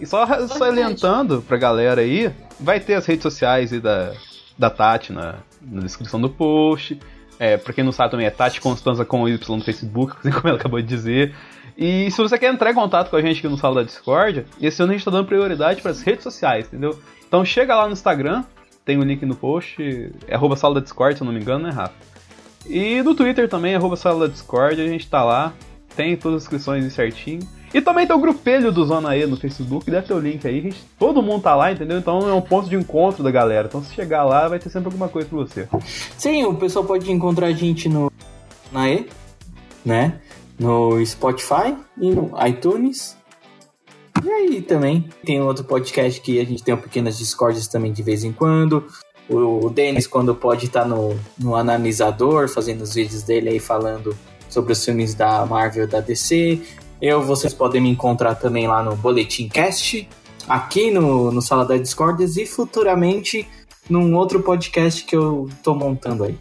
E só salientando pra galera aí, vai ter as redes sociais aí da, da Tati na, na descrição do post. É, pra quem não sabe também é Tati Constanza com Y no Facebook, [LAUGHS] assim como ela acabou de dizer. E se você quer entrar em contato com a gente aqui no Sala da Discord, esse ano a gente tá dando prioridade para as redes sociais, entendeu? Então chega lá no Instagram, tem o um link no post, é arroba Sala da Discord, se eu não me engano, né, Rafa? E no Twitter também, arroba Sala Discord, a gente tá lá, tem todas as inscrições certinho. E também tem o grupelho do Zona E no Facebook, deve ter o link aí, gente, todo mundo tá lá, entendeu? Então é um ponto de encontro da galera. Então se chegar lá, vai ter sempre alguma coisa pra você. Sim, o pessoal pode encontrar a gente no na E, né? No Spotify e no iTunes. E aí também tem outro podcast que a gente tem pequenas discórdias também de vez em quando. O Denis, quando pode estar tá no, no analisador, fazendo os vídeos dele aí falando sobre os filmes da Marvel da DC. Eu, vocês podem me encontrar também lá no Boletim Cast, aqui no, no Sala da Discordias e futuramente num outro podcast que eu tô montando aí.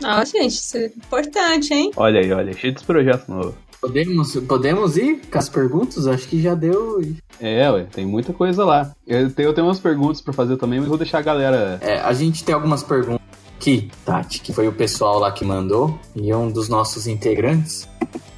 Nossa, gente, isso é importante, hein? Olha aí, olha, cheio de projetos novos. Podemos, podemos ir com as perguntas? Acho que já deu. É, ué, tem muita coisa lá. Eu tenho, eu tenho umas perguntas para fazer também, mas vou deixar a galera. É, a gente tem algumas perguntas aqui, Tati, que foi o pessoal lá que mandou, e um dos nossos integrantes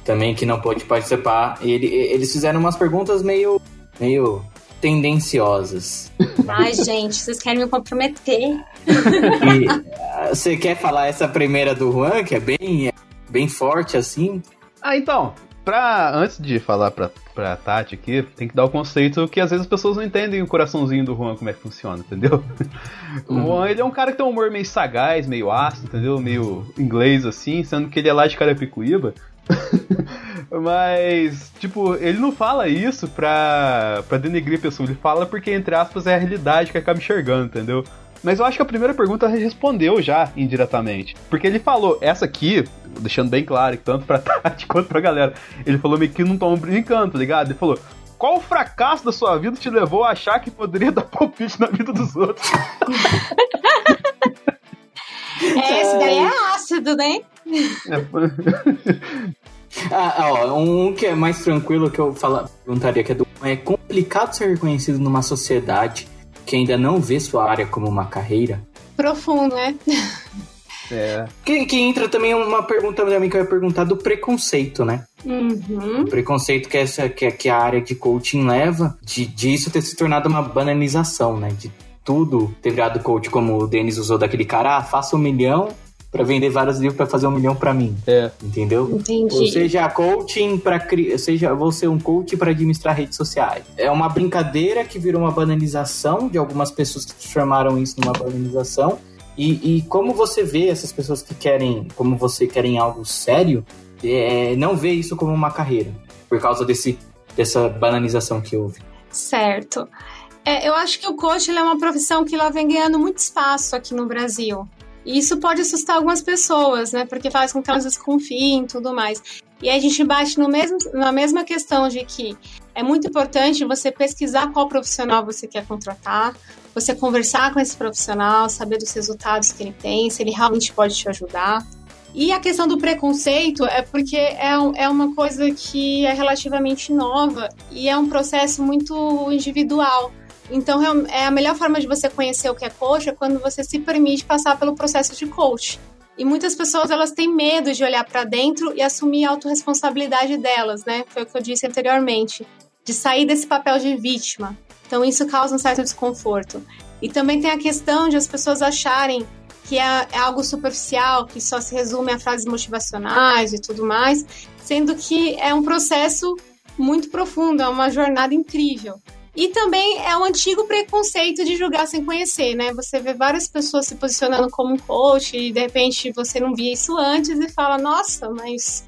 também que não pôde participar. Ele, eles fizeram umas perguntas meio, meio tendenciosas. Ai, gente, vocês querem me comprometer. E, ah, você quer falar essa primeira do Juan, que é bem, bem forte assim? Ah, então, pra, antes de falar pra, pra Tati aqui, tem que dar o conceito que às vezes as pessoas não entendem o coraçãozinho do Juan, como é que funciona, entendeu? [LAUGHS] Uhum. O Juan, ele é um cara que tem um humor meio sagaz, meio ácido, entendeu? Meio inglês assim, sendo que ele é lá de Carapicuíba. [LAUGHS] Mas, tipo, ele não fala isso pra, pra denegrir a pessoa, ele fala porque, entre aspas, é a realidade que acaba enxergando, entendeu? Mas eu acho que a primeira pergunta respondeu já indiretamente. Porque ele falou, essa aqui, deixando bem claro, tanto pra [LAUGHS] Tati quanto pra galera, ele falou meio que não tão brincando, tá ligado? Ele falou, qual fracasso da sua vida te levou a achar que poderia [LAUGHS] dar palpite na vida dos outros? É, esse daí é ácido, né? [LAUGHS] ah, ó, um que é mais tranquilo que eu fala, perguntaria que é do é complicado ser reconhecido numa sociedade que ainda não vê sua área como uma carreira? Profundo, né? É. Que, que entra também uma pergunta também que eu ia perguntar do preconceito, né? Uhum. O preconceito que, essa, que, que a área de coaching leva, de, de isso ter se tornado uma banalização, né? De tudo ter virado coach, como o Denis usou daquele cara, ah, faça um milhão para vender vários livros para fazer um milhão para mim. É. Entendeu? Entendi. Ou seja, coaching para seja vou ser um coach para administrar redes sociais. É uma brincadeira que virou uma banalização de algumas pessoas que transformaram isso numa banalização. E, e como você vê essas pessoas que querem, como você querem algo sério, é, não vê isso como uma carreira por causa desse dessa banalização que houve. Certo. É, eu acho que o coach é uma profissão que ela vem ganhando muito espaço aqui no Brasil. E isso pode assustar algumas pessoas, né? Porque faz com que elas desconfiem e tudo mais. E aí a gente bate no mesmo, na mesma questão de que é muito importante você pesquisar qual profissional você quer contratar, você conversar com esse profissional, saber dos resultados que ele tem, se ele realmente pode te ajudar. E a questão do preconceito é porque é, é uma coisa que é relativamente nova e é um processo muito individual. Então, é a melhor forma de você conhecer o que é coach é quando você se permite passar pelo processo de coach. E muitas pessoas elas têm medo de olhar para dentro e assumir a autorresponsabilidade delas, né? Foi o que eu disse anteriormente, de sair desse papel de vítima. Então isso causa um certo desconforto. E também tem a questão de as pessoas acharem que é, é algo superficial, que só se resume a frases motivacionais e tudo mais, sendo que é um processo muito profundo, é uma jornada incrível. E também é um antigo preconceito de julgar sem conhecer, né? Você vê várias pessoas se posicionando como um coach e de repente você não via isso antes e fala: nossa, mas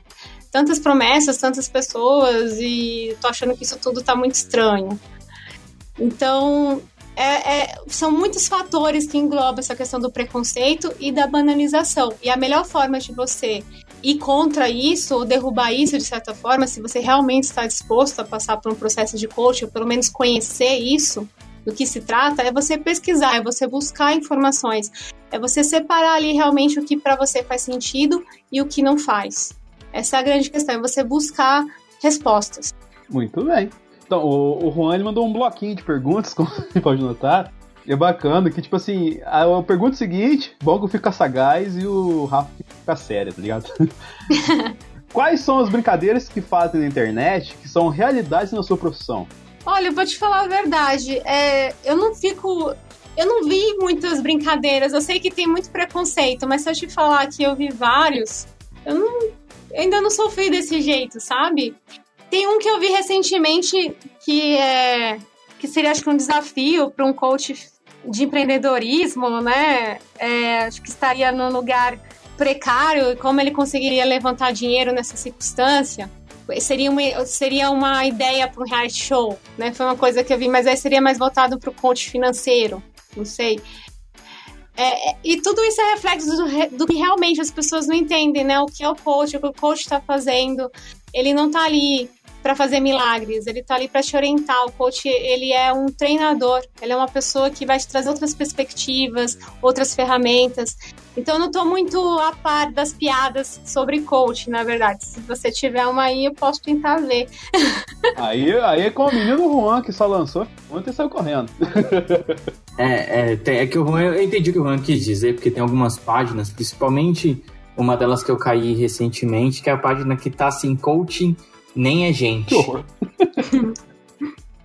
tantas promessas, tantas pessoas e tô achando que isso tudo tá muito estranho. Então, é, é, são muitos fatores que englobam essa questão do preconceito e da banalização. E a melhor forma de você ir contra isso, ou derrubar isso de certa forma, se você realmente está disposto a passar por um processo de coaching, ou pelo menos conhecer isso, do que se trata, é você pesquisar, é você buscar informações, é você separar ali realmente o que para você faz sentido e o que não faz. Essa é a grande questão, é você buscar respostas. Muito bem. Então, o, Juan ele mandou um bloquinho de perguntas, [LAUGHS] como você pode notar. E é bacana que, tipo assim, a, a pergunta seguinte, Bongo fica sagaz e o Rafa fica sério, tá ligado? [LAUGHS] Quais são as brincadeiras que fazem na internet que são realidades na sua profissão? Olha, eu vou te falar a verdade. É, eu não fico. Eu não vi muitas brincadeiras. Eu sei que tem muito preconceito, mas se eu te falar que eu vi vários, eu, não, eu ainda não sofri desse jeito, sabe? Tem um que eu vi recentemente que é que seria acho que um desafio para um coach de empreendedorismo, né? É, acho que estaria num lugar precário e como ele conseguiria levantar dinheiro nessa circunstância. Seria uma, seria uma ideia para um reality show, né? Foi uma coisa que eu vi, mas aí seria mais voltado para o coach financeiro, não sei. É, e tudo isso é reflexo do, do, que realmente as pessoas não entendem, né? O que é o coach, o que o coach está fazendo. Ele não está ali para fazer milagres, ele está ali para te orientar. O coach, ele é um treinador, ele é uma pessoa que vai te trazer outras perspectivas, outras ferramentas. Então eu não estou muito a par das piadas sobre coach, na verdade. Se você tiver uma aí, eu posso tentar ver. [LAUGHS] Aí, aí é com o menino Juan que só lançou ontem saiu correndo. [LAUGHS] É, é, é que o Juan, eu entendi o que o Juan quis dizer, porque tem algumas páginas, principalmente uma delas que eu caí recentemente, que é a página que tá assim, coaching nem é gente. [LAUGHS]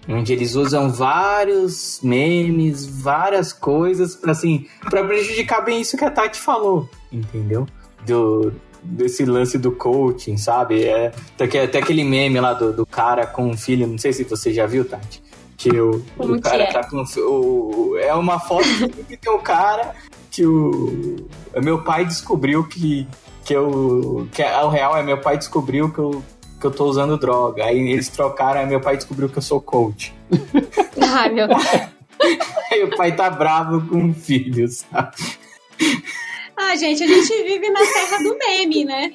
onde eles usam vários memes, várias coisas para assim, para prejudicar bem isso que a Tati falou, entendeu? Do desse lance do coaching, sabe? É, até, até aquele meme lá do, do cara com um filho, não sei se você já viu, Tati. Que o, o cara é? tá com o, é uma foto que tem o um cara que o meu pai descobriu que que eu que é, o real é meu pai descobriu que eu que eu tô usando droga. Aí eles trocaram, aí meu pai descobriu que eu sou coach. Ai, meu [LAUGHS] Deus. aí o pai tá bravo com o filho, sabe? Ah, gente, a gente vive na terra do meme, né?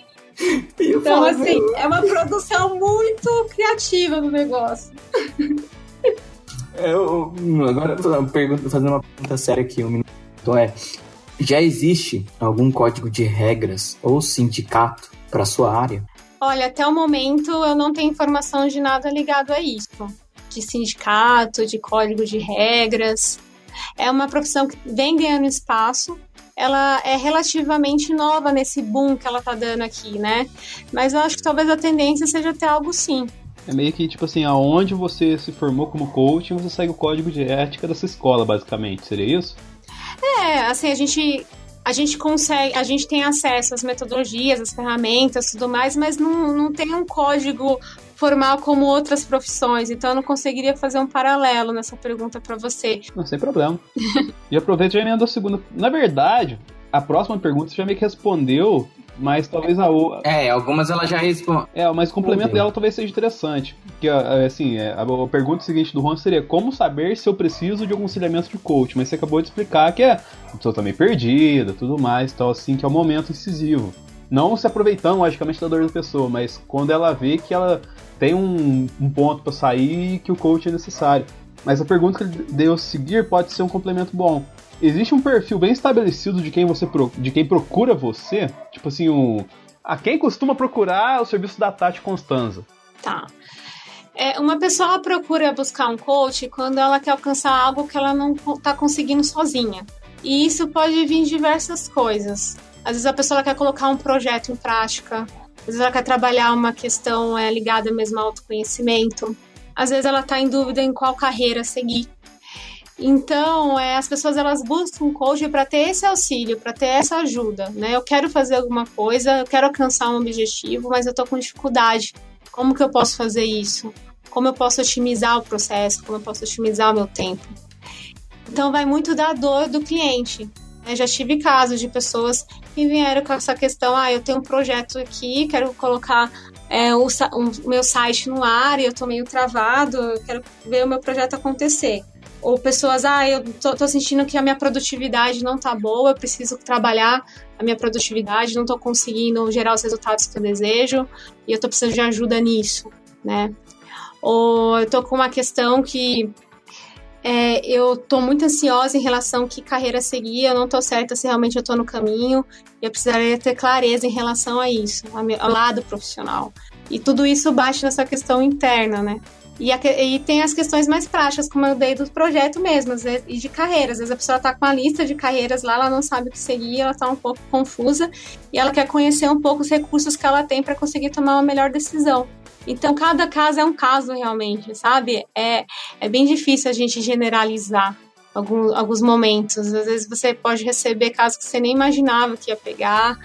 então, falo, assim, é uma produção muito criativa do negócio. Eu, agora pergunta, fazendo uma pergunta séria aqui, um minuto é: já existe algum código de regras ou sindicato para sua área? Olha, até o momento eu não tenho informação de nada ligado a isso. De sindicato, de código de regras. É uma profissão que vem ganhando espaço. Ela é relativamente nova nesse boom que ela tá dando aqui, né? Mas eu acho que talvez a tendência seja ter algo sim. É meio que tipo assim, aonde você se formou como coach, você segue o código de ética dessa escola, basicamente. Seria isso? É, assim, a gente a gente consegue, a gente tem acesso às metodologias, às ferramentas, tudo mais, mas não, não tem um código formal como outras profissões. Então eu não conseguiria fazer um paralelo nessa pergunta para você. Não, sem problema. [LAUGHS] e aproveita e já emenda a segunda. Na verdade, a próxima pergunta você já meio que respondeu mas talvez a outra. É, algumas ela já responde. É, mas o complemento dela talvez seja interessante. Porque, assim, é, a, pergunta seguinte do Juan seria: como saber se eu preciso de algum aconselhamento de coach? Mas você acabou de explicar que é a pessoa tá meio perdida, tudo mais, tal, assim, que é o um momento incisivo. Não se aproveitando, logicamente, da dor da pessoa, mas quando ela vê que ela tem um, um ponto para sair e que o coach é necessário. Mas a pergunta que ele deu seguir pode ser um complemento bom existe um perfil bem estabelecido de quem você de quem procura você? Tipo assim, um, a quem costuma procurar o serviço da Tati Constanza? Tá. É, uma pessoa procura buscar um coach quando ela quer alcançar algo que ela não está conseguindo sozinha. E isso pode vir de diversas coisas. Às vezes a pessoa quer colocar um projeto em prática, às vezes ela quer trabalhar uma questão é, ligada mesmo ao autoconhecimento, às vezes ela está em dúvida em qual carreira seguir. Então, é, as pessoas elas buscam coach para ter esse auxílio, para ter essa ajuda, né? Eu quero fazer alguma coisa, eu quero alcançar um objetivo, mas eu tô com dificuldade. Como que eu posso fazer isso? Como eu posso otimizar o processo? Como eu posso otimizar o meu tempo? Então, vai muito da dor do cliente. Né? Já tive casos de pessoas que vieram com essa questão: ah, eu tenho um projeto aqui, quero colocar é, o, o meu site no ar e eu tô meio travado, eu quero ver o meu projeto acontecer ou pessoas, ah, eu tô, tô, sentindo que a minha produtividade não tá boa, eu preciso trabalhar a minha produtividade, não tô conseguindo gerar os resultados que eu desejo e eu tô precisando de ajuda nisso, né? Ou eu tô com uma questão que é, eu tô muito ansiosa em relação a que carreira seguir, eu não tô certa se realmente eu tô no caminho eu precisaria ter clareza em relação a isso, ao, meu, ao lado profissional. E tudo isso bate nessa questão interna, né? E, a, e, tem as questões mais práticas, como eu dei do projeto mesmo, vezes, e de carreiras. Às vezes a pessoa está com uma lista de carreiras lá, ela não sabe o que seguir, ela está um pouco confusa e ela quer conhecer um pouco os recursos que ela tem para conseguir tomar uma melhor decisão. Então, cada caso é um caso realmente, sabe? É, é bem difícil a gente generalizar alguns momentos. Às vezes você pode receber casos que você nem imaginava que ia pegar.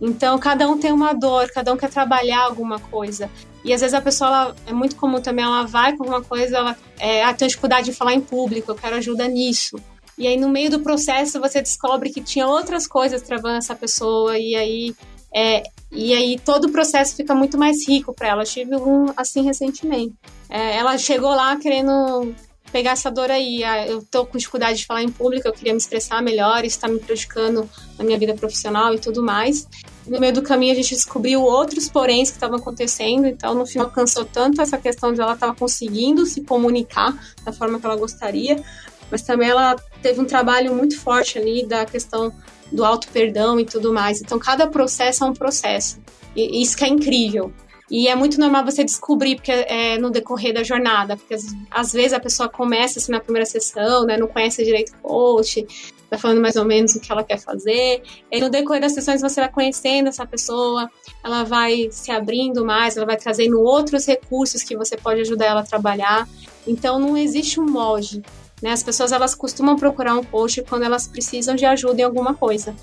Então, cada um tem uma dor, cada um quer trabalhar alguma coisa. E às vezes a pessoa, ela, é muito comum também, ela vai com alguma coisa, ela é, ah, tem dificuldade de falar em público, eu quero ajuda nisso. E aí, no meio do processo, você descobre que tinha outras coisas travando essa pessoa, e aí, é, e aí todo o processo fica muito mais rico para ela. Eu tive um assim recentemente. É, ela chegou lá querendo pegar essa dor aí. Ah, eu tô com dificuldade de falar em público, eu queria me expressar melhor, isso está me prejudicando na minha vida profissional e tudo mais no meio do caminho a gente descobriu outros poréns que estavam acontecendo, então no final alcançou tanto essa questão de ela estava conseguindo se comunicar da forma que ela gostaria, mas também ela teve um trabalho muito forte ali da questão do auto perdão e tudo mais. Então cada processo é um processo. E isso que é incrível. E é muito normal você descobrir porque é no decorrer da jornada, porque às vezes a pessoa começa assim na primeira sessão, né, não conhece direito o coach, tá falando mais ou menos o que ela quer fazer. E no decorrer das sessões você vai conhecendo essa pessoa, ela vai se abrindo mais, ela vai trazendo outros recursos que você pode ajudar ela a trabalhar. Então não existe um molde. Né? As pessoas elas costumam procurar um coach quando elas precisam de ajuda em alguma coisa.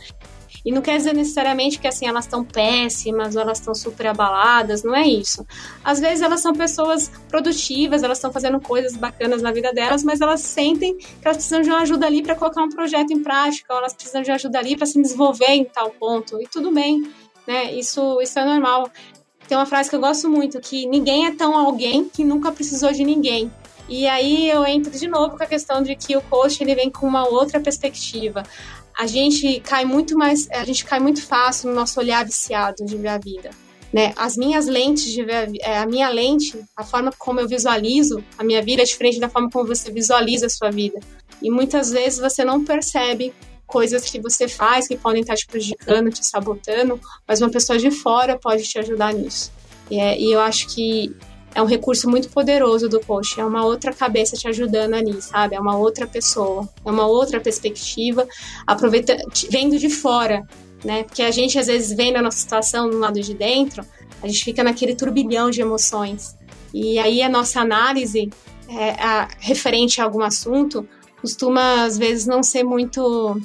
E não quer dizer necessariamente que assim elas estão péssimas ou elas estão super abaladas, não é isso. Às vezes elas são pessoas produtivas, elas estão fazendo coisas bacanas na vida delas, mas elas sentem que elas precisam de uma ajuda ali para colocar um projeto em prática, ou elas precisam de ajuda ali para se desenvolver em tal ponto. E tudo bem, né? Isso, isso é normal. Tem uma frase que eu gosto muito, que ninguém é tão alguém que nunca precisou de ninguém. E aí eu entro de novo com a questão de que o coach ele vem com uma outra perspectiva a gente cai muito mais, a gente cai muito fácil no nosso olhar viciado de ver a vida. Né? As minhas lentes de ver a, é, a minha lente, a forma como eu visualizo a minha vida é diferente da forma como você visualiza a sua vida. E muitas vezes você não percebe coisas que você faz que podem estar te prejudicando, te sabotando, mas uma pessoa de fora pode te ajudar nisso. E, é, e eu acho que é um recurso muito poderoso do coach, é uma outra cabeça te ajudando ali, sabe? É uma outra pessoa, é uma outra perspectiva, aproveita, vendo de fora, né? Porque a gente às vezes vê na nossa situação no lado de dentro, a gente fica naquele turbilhão de emoções. E aí a nossa análise é, a, referente a algum assunto costuma às vezes não ser muito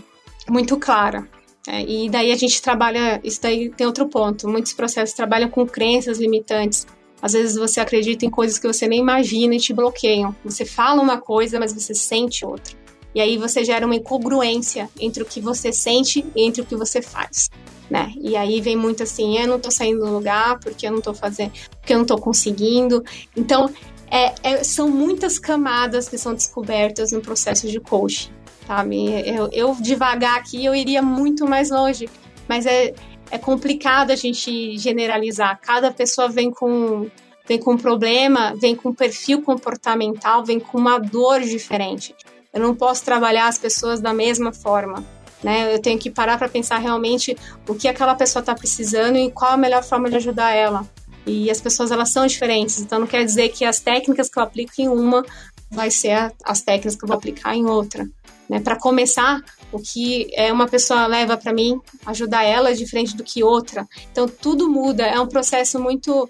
muito clara. É, e daí a gente trabalha, isso daí tem outro ponto. Muitos processos trabalham com crenças limitantes às vezes você acredita em coisas que você nem imagina e te bloqueiam. Você fala uma coisa, mas você sente outra. E aí você gera uma incongruência entre o que você sente e entre o que você faz. Né? E aí vem muito assim, eu não tô saindo do lugar porque eu não tô fazendo, porque eu não tô conseguindo. Então, é, é, são muitas camadas que são descobertas no processo de coaching, sabe? Eu, eu devagar aqui eu iria muito mais longe, mas é, é complicado a gente generalizar. Cada pessoa vem com vem com um problema, vem com um perfil comportamental, vem com uma dor diferente. Eu não posso trabalhar as pessoas da mesma forma. Né? Eu tenho que parar para pensar realmente o que aquela pessoa está precisando e qual a melhor forma de ajudar ela. E as pessoas elas são diferentes, então não quer dizer que as técnicas que eu aplico em uma vai ser as técnicas que eu vou aplicar em outra. Né? Para começar, o que é uma pessoa leva para mim, ajudar ela diferente do que outra. Então tudo muda, é um processo muito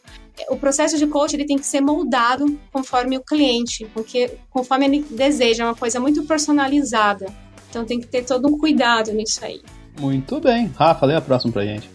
o processo de coach ele tem que ser moldado conforme o cliente, porque conforme ele deseja, é uma coisa muito personalizada. Então tem que ter todo um cuidado nisso aí. Muito bem. Rafa, lê a próxima pra gente.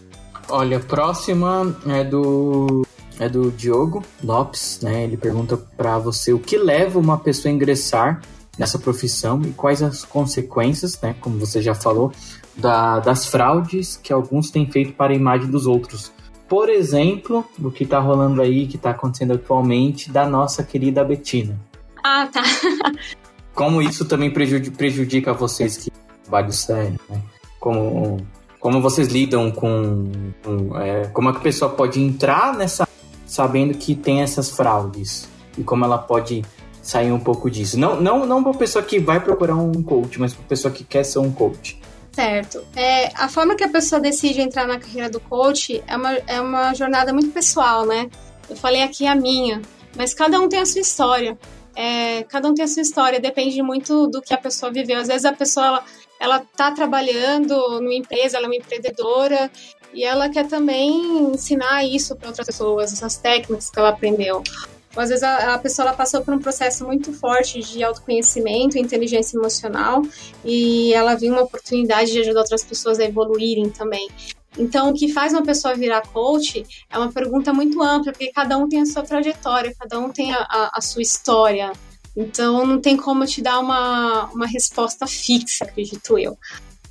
Olha, a próxima é do é do Diogo Lopes, né? Ele pergunta para você o que leva uma pessoa a ingressar nessa profissão e quais as consequências, né, como você já falou, da, das fraudes que alguns têm feito para a imagem dos outros. Por exemplo, o que está rolando aí, que está acontecendo atualmente, da nossa querida Betina. Ah, tá. [LAUGHS] como isso também prejudica, prejudica vocês que trabalham sério, né? Como, como vocês lidam com, com é, como a pessoa pode entrar nessa sabendo que tem essas fraudes e como ela pode sair um pouco disso. Não, não, não para pessoa que vai procurar um coach, mas para pessoa que quer ser um coach. Certo. É, a forma que a pessoa decide entrar na carreira do coach é uma, é uma jornada muito pessoal, né? Eu falei aqui a minha, mas cada um tem a sua história. É, cada um tem a sua história, depende muito do que a pessoa viveu. Às vezes a pessoa ela, ela tá trabalhando numa empresa, ela é uma empreendedora e ela quer também ensinar isso para outras pessoas, essas técnicas que ela aprendeu. Ou às vezes a, a, pessoa ela passou por um processo muito forte de autoconhecimento, inteligência emocional e ela viu uma oportunidade de ajudar outras pessoas a evoluírem também. Então, o que faz uma pessoa virar coach é uma pergunta muito ampla, porque cada um tem a sua trajetória, cada um tem a, a, a sua história. Então, não tem como te dar uma, uma resposta fixa, acredito eu.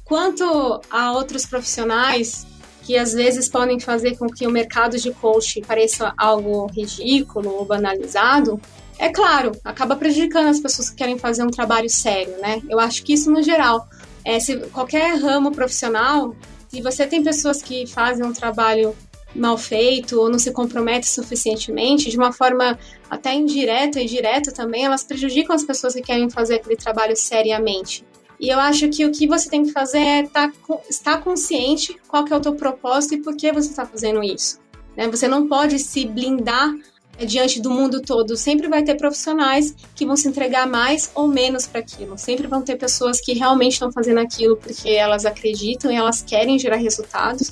Quanto a outros profissionais que às vezes podem fazer com que o mercado de coach pareça algo ridículo ou banalizado, é claro, acaba prejudicando as pessoas que querem fazer um trabalho sério, né? Eu acho que isso no geral. É, se qualquer ramo profissional se você tem pessoas que fazem um trabalho mal feito ou não se comprometem suficientemente, de uma forma até indireta e direta também, elas prejudicam as pessoas que querem fazer aquele trabalho seriamente. E eu acho que o que você tem que fazer é tá, estar consciente qual que é o teu propósito e por que você está fazendo isso. Né? Você não pode se blindar é, diante do mundo todo. Sempre vai ter profissionais que vão se entregar mais ou menos para aquilo. Sempre vão ter pessoas que realmente estão fazendo aquilo porque elas acreditam e elas querem gerar resultados.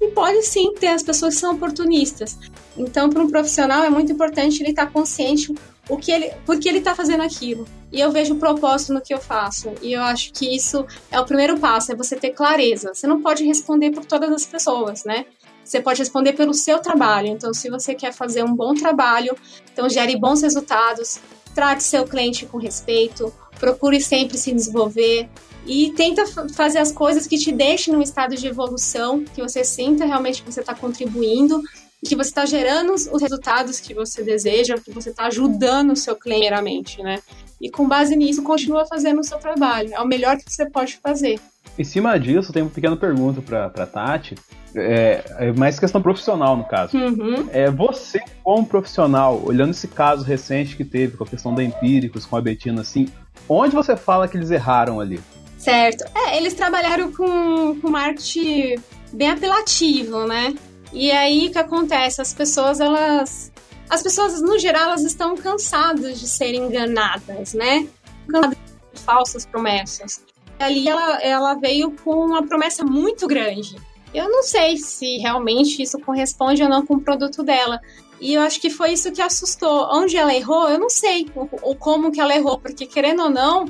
E pode sim ter as pessoas que são oportunistas. Então, para um profissional é muito importante ele estar tá consciente o que ele, por que ele está fazendo aquilo. E eu vejo propósito no que eu faço. E eu acho que isso é o primeiro passo, é você ter clareza. Você não pode responder por todas as pessoas, né? Você pode responder pelo seu trabalho. Então, se você quer fazer um bom trabalho, então gere bons resultados, trate seu cliente com respeito, procure sempre se desenvolver e tenta fazer as coisas que te deixem num estado de evolução, que você sinta realmente que você está contribuindo, que você está gerando os resultados que você deseja, que você está ajudando o seu cliente, primeiramente, né? E com base nisso, continua fazendo o seu trabalho. É o melhor que você pode fazer. Em cima disso, tem uma pequena pergunta para Tati. É, é, mais questão profissional, no caso. Uhum. É, você, como profissional, olhando esse caso recente que teve com a questão da Empíricos, com a Betina, assim, onde você fala que eles erraram ali? Certo. É, eles trabalharam com, com marketing bem apelativo, né? E aí o que acontece? As pessoas, elas. As pessoas, no geral, elas estão cansadas de serem enganadas, né? Cansadas de falsas promessas. E ali ela, ela veio com uma promessa muito grande. Eu não sei se realmente isso corresponde ou não com o produto dela. E eu acho que foi isso que assustou. Onde ela errou, eu não sei o, como que ela errou, porque querendo ou não,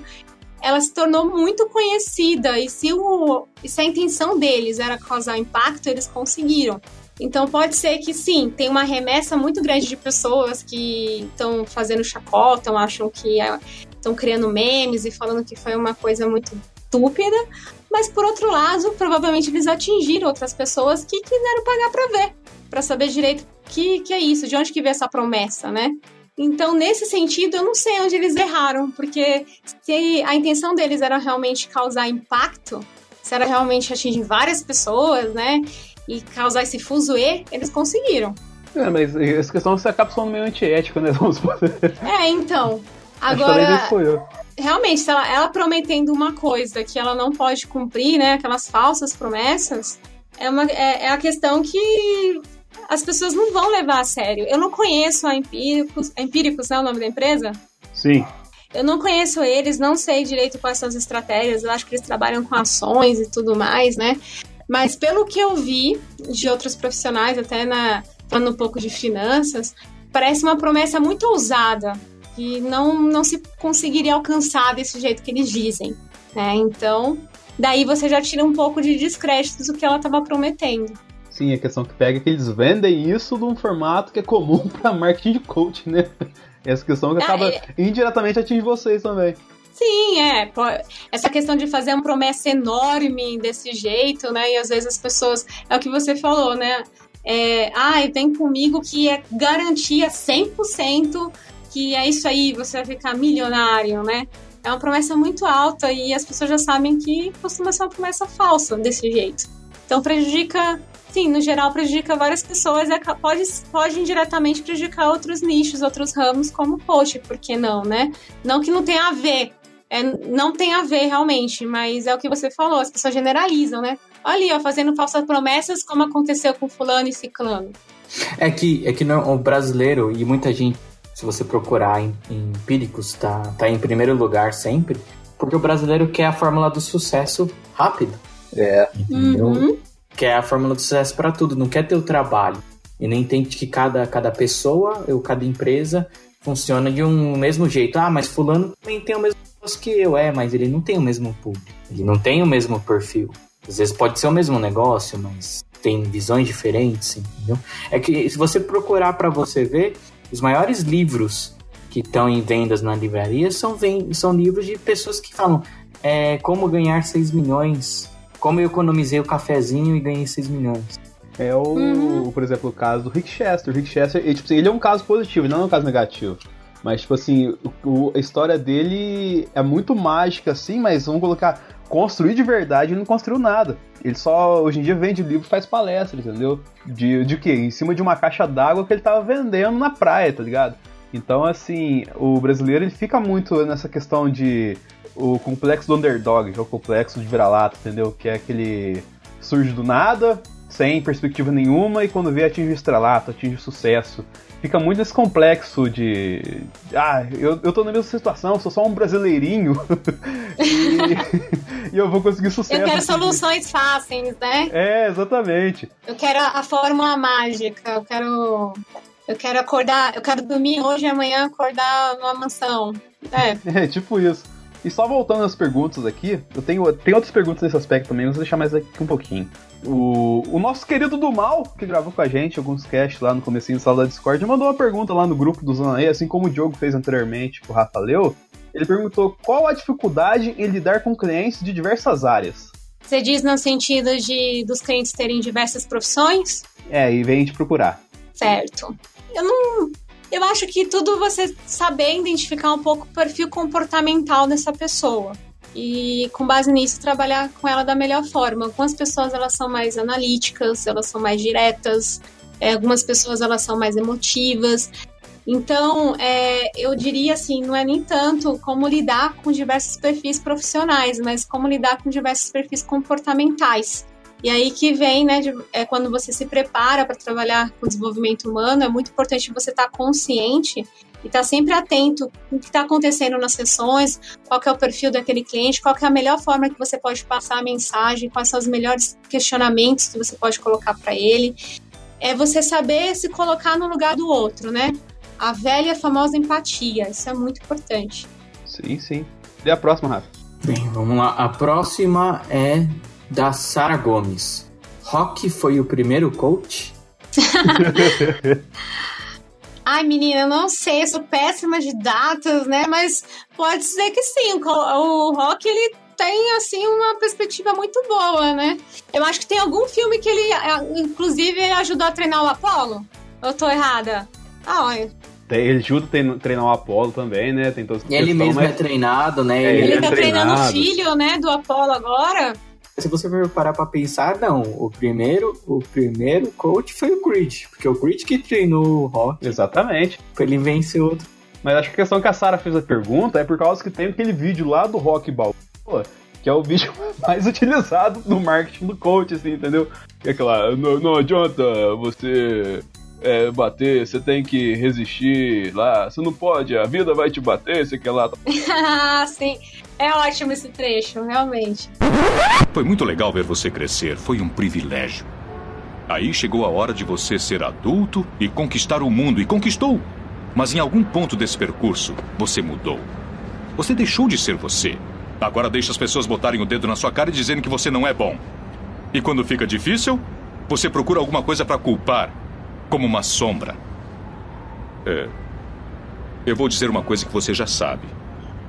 ela se tornou muito conhecida. E se, o, se a intenção deles era causar impacto, eles conseguiram. Então pode ser que sim, tem uma remessa muito grande de pessoas que estão fazendo chacota, acham que estão é, criando memes e falando que foi uma coisa muito estúpida, mas por outro lado, provavelmente eles atingiram outras pessoas que quiseram pagar para ver, para saber direito que que é isso, de onde que veio essa promessa, né? Então, nesse sentido, eu não sei onde eles erraram, porque se a intenção deles era realmente causar impacto, se era realmente atingir várias pessoas, né? E causar esse fuzuê, eles conseguiram. É, mas essa questão você acaba sendo meio antiético, né? [LAUGHS] Vamos É, então. Agora, realmente, ela, ela prometendo uma coisa que ela não pode cumprir, né? Aquelas falsas promessas, é, uma, é, é a questão que as pessoas não vão levar a sério. Eu não conheço a Empíricos. Empíricos é o nome da empresa? Sim. Eu não conheço eles, não sei direito quais são as estratégias. Eu acho que eles trabalham com ações e tudo mais, né? Mas pelo que eu vi de outros profissionais, até na, falando um pouco de finanças, parece uma promessa muito ousada que não, não se conseguiria alcançar desse jeito que eles dizem. Né? Então, daí você já tira um pouco de descrédito do que ela estava prometendo. Sim, a questão que pega é que eles vendem isso num formato que é comum [LAUGHS] para marketing de coach, né? Essa questão que acaba ah, é... indiretamente atinge vocês também. Sim, é. Essa questão de fazer uma promessa enorme desse jeito, né? E às vezes as pessoas. É o que você falou, né? É, ah, vem comigo que é garantia 100% que é isso aí, você vai ficar milionário, né? É uma promessa muito alta e as pessoas já sabem que costuma ser uma promessa falsa desse jeito. Então prejudica, sim, no geral prejudica várias pessoas e pode, pode indiretamente prejudicar outros nichos, outros ramos como coach, por que não, né? Não que não tenha a ver, é, não tem a ver realmente, mas é o que você falou, as pessoas generalizam, né? Olha ali, ó, fazendo falsas promessas como aconteceu com fulano e ciclano. É que, é que não, o brasileiro e muita gente, se você procurar em, em empíricos, tá, tá em primeiro lugar sempre, porque o brasileiro quer a fórmula do sucesso rápido. É. Uhum. Quer a fórmula do sucesso para tudo, não quer ter o trabalho. E nem entende que cada, cada pessoa ou cada empresa funciona de um mesmo jeito. Ah, mas fulano também tem o mesmo negócio que eu. É, mas ele não tem o mesmo público. Ele não tem o mesmo perfil. Às vezes pode ser o mesmo negócio, mas tem visões diferentes, entendeu? É que se você procurar para você ver, os maiores livros que estão em vendas na livraria são, são livros de pessoas que falam é, como ganhar 6 milhões, como eu economizei o cafezinho e ganhei 6 milhões. É o, Uhum. por exemplo, o caso do Rick Chester. O Rick Chester, ele, tipo assim, ele é um caso positivo, ele não é um caso negativo. Mas, tipo assim, o- o- a história dele é muito mágica, assim, mas vamos colocar, construir de verdade, ele não construiu nada. Ele só, hoje em dia, vende livro e faz palestra, entendeu? De, de quê? Em cima de uma caixa d'água que ele tava vendendo na praia, tá ligado? Então, assim, o brasileiro, ele fica muito nessa questão de o complexo do underdog, que é o complexo de vira-lata, entendeu? Que é aquele surge do nada, sem perspectiva nenhuma, e quando vê atinge o estrelato, atinge o sucesso. Fica muito nesse complexo de. Ah, eu, eu tô na mesma situação, sou só um brasileirinho. [LAUGHS] e, [LAUGHS] e eu vou conseguir sucesso. Eu quero soluções fáceis, né? É, exatamente. Eu quero a, a fórmula mágica. Eu quero. Eu quero acordar. Eu quero dormir hoje e amanhã acordar numa mansão. É. [LAUGHS] É, tipo isso. E só voltando às perguntas aqui, eu tenho, tem outras perguntas nesse aspecto também, mas vou deixar mais aqui um pouquinho. O, o nosso querido do Mal, que gravou com a gente alguns casts lá no comecinho do sala da Discord, mandou uma pergunta lá no grupo do Zona E, assim como o Diogo fez anteriormente, que o Rafa leu. Ele perguntou qual a dificuldade em lidar com clientes de diversas áreas. Você diz no sentido de dos clientes terem diversas profissões? É, e vem te procurar. Certo. Eu não. Eu acho que tudo você saber identificar um pouco o perfil comportamental dessa pessoa. E com base nisso trabalhar com ela da melhor forma. Algumas pessoas elas são mais analíticas, elas são mais diretas, é, algumas pessoas elas são mais emotivas. Então, é, eu diria assim, não é nem tanto como lidar com diversos perfis profissionais, mas como lidar com diversos perfis comportamentais. E aí que vem, né, de- é quando você se prepara para trabalhar com desenvolvimento humano, é muito importante você estar consciente e estar sempre atento o que está acontecendo nas sessões, qual que é o perfil daquele cliente, qual que é a melhor forma que você pode passar a mensagem, quais são os melhores questionamentos que você pode colocar para ele. É você saber se colocar no lugar do outro, né? A velha famosa empatia, isso é muito importante. Sim, sim. E a próxima, Rafa? Bem, vamos lá. A próxima é da Sara Gomes. Rock foi o primeiro coach? [LAUGHS] Ai, menina, eu não sei, eu sou péssima de datas, né? Mas pode ser que sim. O, Rock, ele tem, assim, uma perspectiva muito boa, né? Eu acho que tem algum filme que ele, eh, inclusive, ajudou a treinar o Apollo. Eu tô errada? Ah, olha. Ele ajuda a trein- treinar o Apollo também, né? Tem toda essa Ele questão, mesmo mas- é treinado, né? É, Ele, ele é tá treinando o filho, né, do Apollo agora. Se você for parar pra pensar, não. O primeiro, o primeiro coach foi o Creed. Porque o Creed que treinou o Rock Exatamente. pra ele vencer outro. Mas acho que a questão que a Sarah fez a pergunta é por causa que tem aquele vídeo lá do Rock Balboa, que é o vídeo [LAUGHS] mais utilizado no marketing do coach, assim, entendeu? Que é aquela, não, não adianta você é, bater, você tem que resistir lá, você não pode, a vida vai te bater, você quer lá. [LAUGHS] Ah, sim. É ótimo esse trecho, realmente. Foi muito legal ver você crescer, foi um privilégio. Aí chegou a hora de você ser adulto e conquistar o mundo, e conquistou. Mas em algum ponto desse percurso, você mudou. Você deixou de ser você. Agora deixa as pessoas botarem o dedo na sua cara e dizendo que você não é bom. E quando fica difícil, você procura alguma coisa para culpar, como uma sombra. É. Eu vou dizer uma coisa que você já sabe.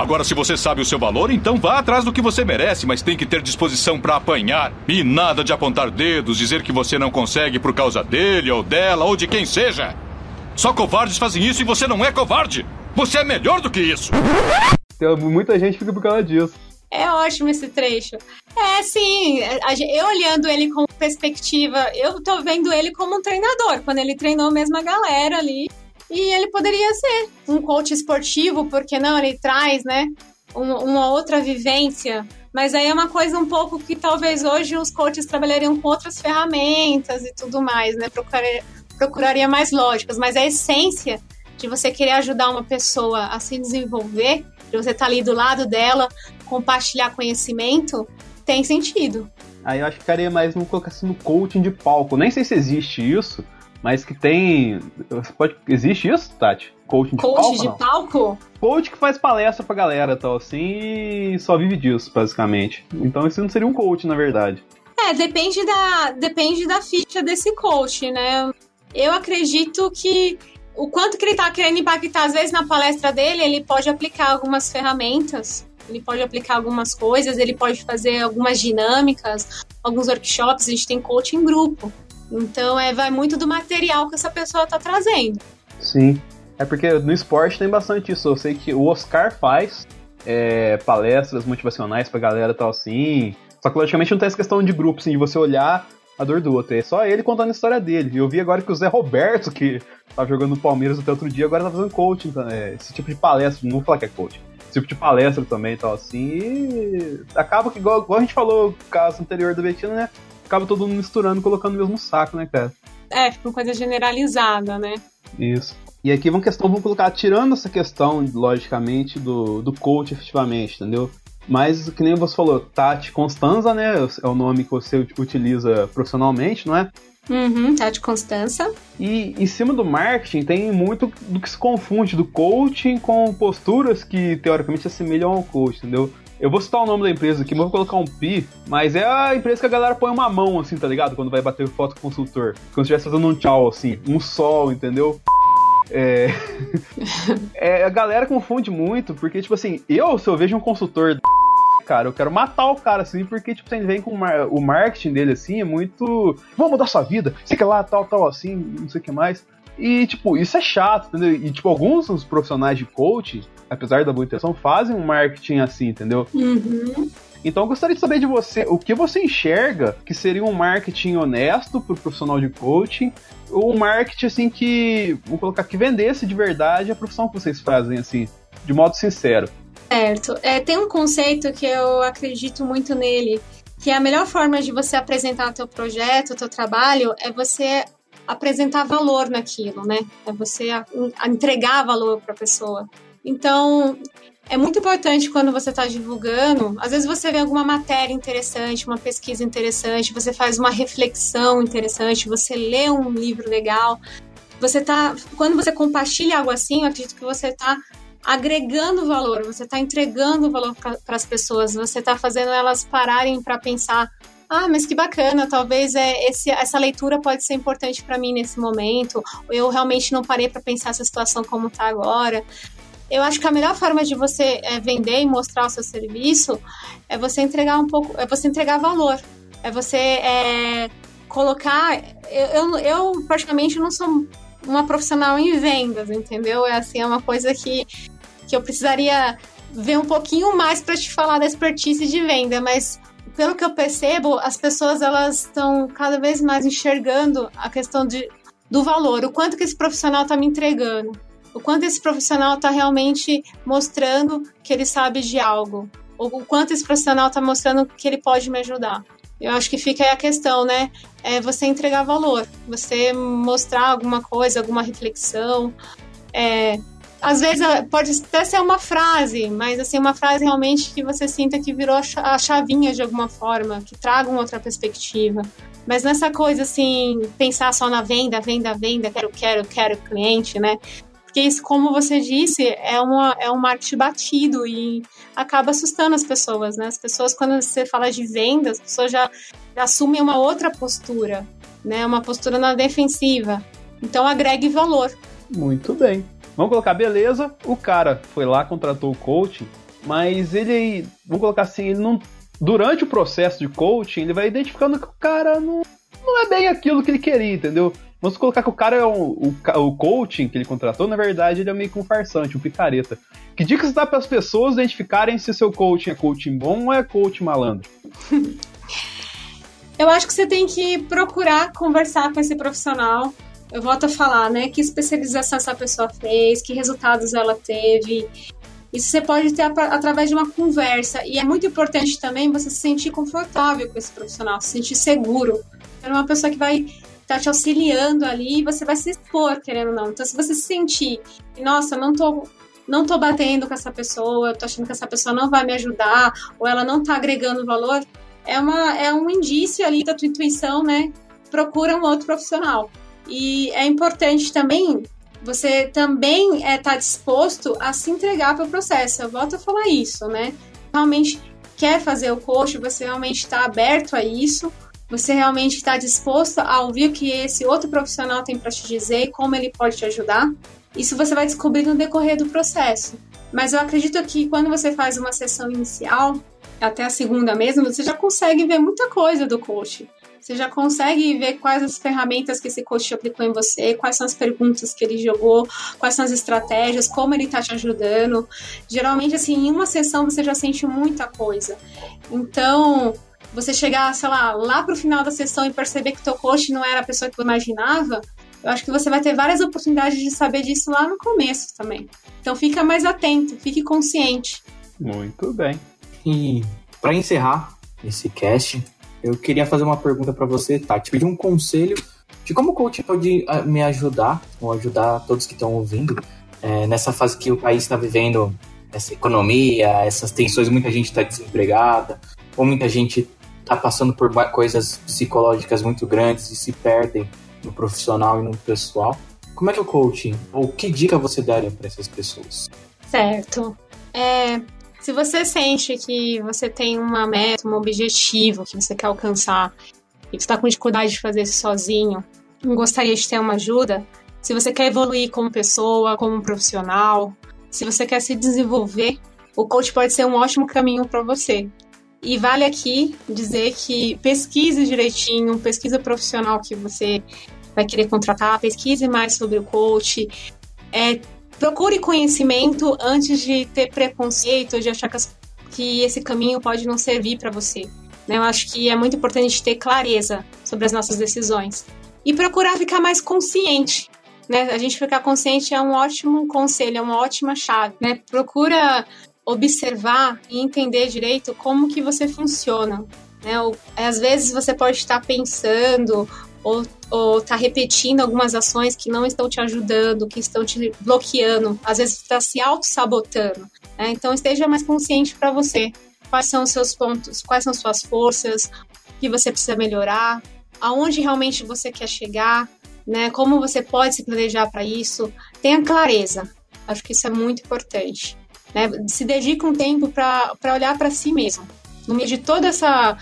Agora, se você sabe o seu valor, então vá atrás do que você merece, mas tem que ter disposição para apanhar. E nada de apontar dedos, dizer que você não consegue por causa dele ou dela ou de quem seja. Só covardes fazem isso e você não é covarde! Você é melhor do que isso! Tem muita gente fica por causa disso. É ótimo esse trecho. É, sim. Eu olhando ele com perspectiva, eu tô vendo ele como um treinador, quando ele treinou mesmo a galera ali. E ele poderia ser um coach esportivo, porque não? Ele traz, né? Uma, uma outra vivência. Mas aí é uma coisa um pouco que talvez hoje os coaches trabalhariam com outras ferramentas e tudo mais, né? Procuraria, procuraria mais lógicas. Mas a essência de você querer ajudar uma pessoa a se desenvolver, de você estar tá ali do lado dela, compartilhar conhecimento, tem sentido. Aí eu acho que ficaria mais, colocar assim, no coaching de palco. Nem sei se existe isso, mas que tem. Pode, existe isso, Tati? Coaching de Coach palco? De palco? Coach que faz palestra pra galera tal, assim, e só vive disso, basicamente. Então isso não seria um coach, na verdade. É, depende da, depende da ficha desse coach, né? Eu acredito que o quanto que ele tá querendo impactar, às vezes na palestra dele, ele pode aplicar algumas ferramentas, ele pode aplicar algumas coisas, ele pode fazer algumas dinâmicas, alguns workshops, a gente tem coaching em grupo. Então é, vai muito do material que essa pessoa está trazendo. Sim. É porque no esporte tem bastante isso. Eu sei que o Oscar faz é, palestras motivacionais pra galera e tal assim. Só que logicamente não tem essa questão de grupo, assim, de você olhar a dor do outro. É só ele contando a história dele. E eu vi agora que o Zé Roberto, que tava jogando no Palmeiras até outro dia, agora tá fazendo coaching. Então, é, esse tipo de palestra, não vou falar que é coaching. Esse tipo de palestra também e tal assim. E acaba que, igual, igual a gente falou no caso anterior do Betina, né? Acaba todo mundo misturando, colocando no mesmo saco, né, cara? É, fica uma coisa generalizada, né? Isso. E aqui uma questão, vamos colocar, tirando essa questão, logicamente, do, do coach efetivamente, entendeu? Mas, que nem você falou, Tati Constanza, né? É o nome que você utiliza profissionalmente, não é? Uhum, Tati Constança. E em cima do marketing tem muito do que se confunde do coaching com posturas que teoricamente assemelham ao coach, entendeu? Eu vou citar o nome da empresa aqui, mas vou colocar um pi, mas é a empresa que a galera põe uma mão, assim, tá ligado? Quando vai bater foto com o consultor. Quando estivesse fazendo um tchau, assim, um sol, entendeu? É... [LAUGHS] é... A galera confunde muito, porque, tipo assim, eu, se eu vejo um consultor [LAUGHS] cara, eu quero matar o cara, assim, porque, tipo, ele vem com o marketing dele, assim, é muito. Vamos mudar sua vida, sei que lá, tal, tal, assim, não sei o que mais. E, tipo, isso é chato, entendeu? E, tipo, alguns dos profissionais de coaching, apesar da boa intenção, fazem um marketing assim, entendeu? Uhum. Então eu gostaria de saber de você o que você enxerga que seria um marketing honesto para o profissional de coaching, ou um marketing assim que, vou colocar, que vendesse de verdade a profissão que vocês fazem, assim, de modo sincero. Certo. É, tem um conceito que eu acredito muito nele, que a melhor forma de você apresentar o teu projeto, o teu trabalho, é você apresentar valor naquilo, né? É você entregar valor para a pessoa. Então, é muito importante quando você está divulgando. Às vezes você vê alguma matéria interessante, uma pesquisa interessante, você faz uma reflexão interessante, você lê um livro legal. Você tá, quando você compartilha algo assim, eu acredito que você está agregando valor, você está entregando valor para as pessoas, você está fazendo elas pararem para pensar ah, mas que bacana, talvez é esse, essa leitura pode ser importante para mim nesse momento. Eu realmente não parei para pensar essa situação como está agora. Eu acho que a melhor forma de você é, vender e mostrar o seu serviço é você entregar um pouco, é você entregar valor, é você é, colocar. Eu, eu, eu não sou uma profissional em vendas, entendeu? É assim, é uma coisa que, que eu precisaria ver um pouquinho mais para te falar da expertise de venda, mas pelo que eu percebo, as pessoas elas estão cada vez mais enxergando a questão de, do valor, o quanto que esse profissional está me entregando, o quanto esse profissional está realmente mostrando que ele sabe de algo, ou o quanto esse profissional está mostrando que ele pode me ajudar. Eu acho que fica aí a questão, né? É você entregar valor, você mostrar alguma coisa, alguma reflexão, é, às vezes pode até ser uma frase, mas assim, uma frase realmente que você sinta que virou a chavinha de alguma forma, que traga uma outra perspectiva. Mas nessa coisa assim, pensar só na venda, venda, venda, quero, quero, quero cliente, né? Porque isso, como você disse, é, uma, é um marketing batido e acaba assustando as pessoas, né? As pessoas, quando você fala de venda, as pessoas já, assumem uma outra postura, né? Uma postura na defensiva. Então agregue valor. Muito bem. Vamos colocar, beleza, o cara foi lá, contratou o coaching, mas ele, vamos colocar assim, ele não. Durante o processo de coaching, ele vai identificando que o cara não, não é bem aquilo que ele queria, entendeu? Vamos colocar que o cara é um, o, o coaching que ele contratou, na verdade, ele é meio que um farsante, um picareta. Que dicas dá para as pessoas identificarem se seu coaching é coaching bom ou é coaching malandro? [LAUGHS] Eu acho que você tem que procurar conversar com esse profissional. Eu volto a falar, né? Que especialização essa pessoa fez, que resultados ela teve. Isso você pode ter através de uma conversa. E é muito importante também você se sentir confortável com esse profissional, se sentir seguro. É uma pessoa que vai estar tá te auxiliando ali e você vai se expor, querendo ou não. Então, se você se sentir, nossa, não tô, não tô batendo com essa pessoa, tô achando que essa pessoa não vai me ajudar, ou ela não tá agregando valor, é, uma, é um indício ali da tua intuição, né? Procura um outro profissional. E é importante também você também está é, tá disposto a se entregar para o processo. Eu volto a falar isso, né? Realmente quer fazer o coach, você realmente está aberto a isso, você realmente está disposto a ouvir o que esse outro profissional tem para te dizer e como ele pode te ajudar. Isso você vai descobrir no decorrer do processo. Mas eu acredito que quando você faz uma sessão inicial, até a segunda mesmo, você já consegue ver muita coisa do coach. Você já consegue ver quais as ferramentas que esse coach aplicou em você, quais são as perguntas que ele jogou, quais são as estratégias, como ele está te ajudando. Geralmente, assim, em uma sessão você já sente muita coisa. Então, você chegar, sei lá, lá pro final da sessão e perceber que o teu coach não era a pessoa que eu imaginava, eu acho que você vai ter várias oportunidades de saber disso lá no começo também. Então fica mais atento, fique consciente. Muito bem. E para encerrar esse cast, eu queria fazer uma pergunta para você, Tati. Pedir um conselho de como o coach pode ah, me ajudar, ou ajudar todos que estão ouvindo, é, nessa fase que o país está vivendo, essa economia, essas tensões, muita gente está desempregada, ou muita gente está passando por coisas psicológicas muito grandes e se perdem no profissional e no pessoal. Como é que é o coaching, ou que dica você daria para essas pessoas? Certo. É, se você sente que você tem uma meta, um objetivo que você quer alcançar e você está com dificuldade de fazer isso sozinho, gostaria de ter uma ajuda, se você quer evoluir como pessoa, como profissional, se você quer se desenvolver, o coach pode ser um ótimo caminho para você. E vale aqui dizer que pesquise direitinho, pesquisa profissional que você vai querer contratar, pesquise mais sobre o coach, é, procure conhecimento antes de ter preconceito, de achar que, esse caminho pode não servir para você. Né? Eu acho que é muito importante ter clareza sobre as nossas decisões e procurar ficar mais consciente. Né? A gente ficar consciente é um ótimo conselho, é uma ótima chave. Né? Procura observar e entender direito como que você funciona. Né? Às vezes você pode estar pensando ou, ou tá repetindo algumas ações que não estão te ajudando, que estão te bloqueando, às vezes está se auto-sabotando. Né? Então esteja mais consciente para você. Quais são os seus pontos, quais são suas forças, o que você precisa melhorar, aonde realmente você quer chegar, né? Como você pode se planejar para isso. Tenha clareza. Acho que isso é muito importante. Né? Se dedique um tempo para olhar para si mesmo. No meio de toda essa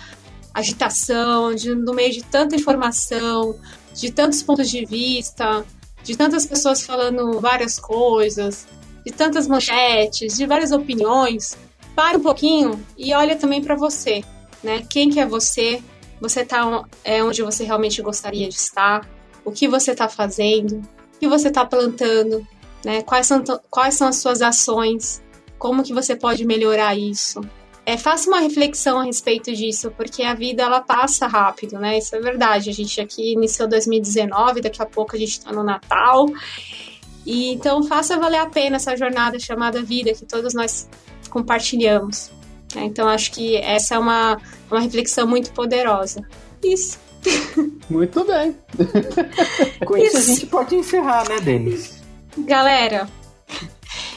agitação, de, no meio de tanta informação, de tantos pontos de vista, de tantas pessoas falando várias coisas, de tantas manchetes, de várias opiniões, para um pouquinho e olha também para você, né? Quem que é você? Você tá é onde você realmente gostaria de estar? O que você está fazendo? O que você está plantando? Né? Quais são quais são as suas ações? Como que você pode melhorar isso? É, faça uma reflexão a respeito disso, porque a vida ela passa rápido, né? Isso é verdade. A gente aqui iniciou 2019, daqui a pouco a gente está no Natal. E então faça valer a pena essa jornada chamada vida que todos nós compartilhamos. Né? Então acho que essa é uma, uma reflexão muito poderosa. Isso. [LAUGHS] Muito bem. Com isso, isso a gente pode encerrar, né, Denis? Galera,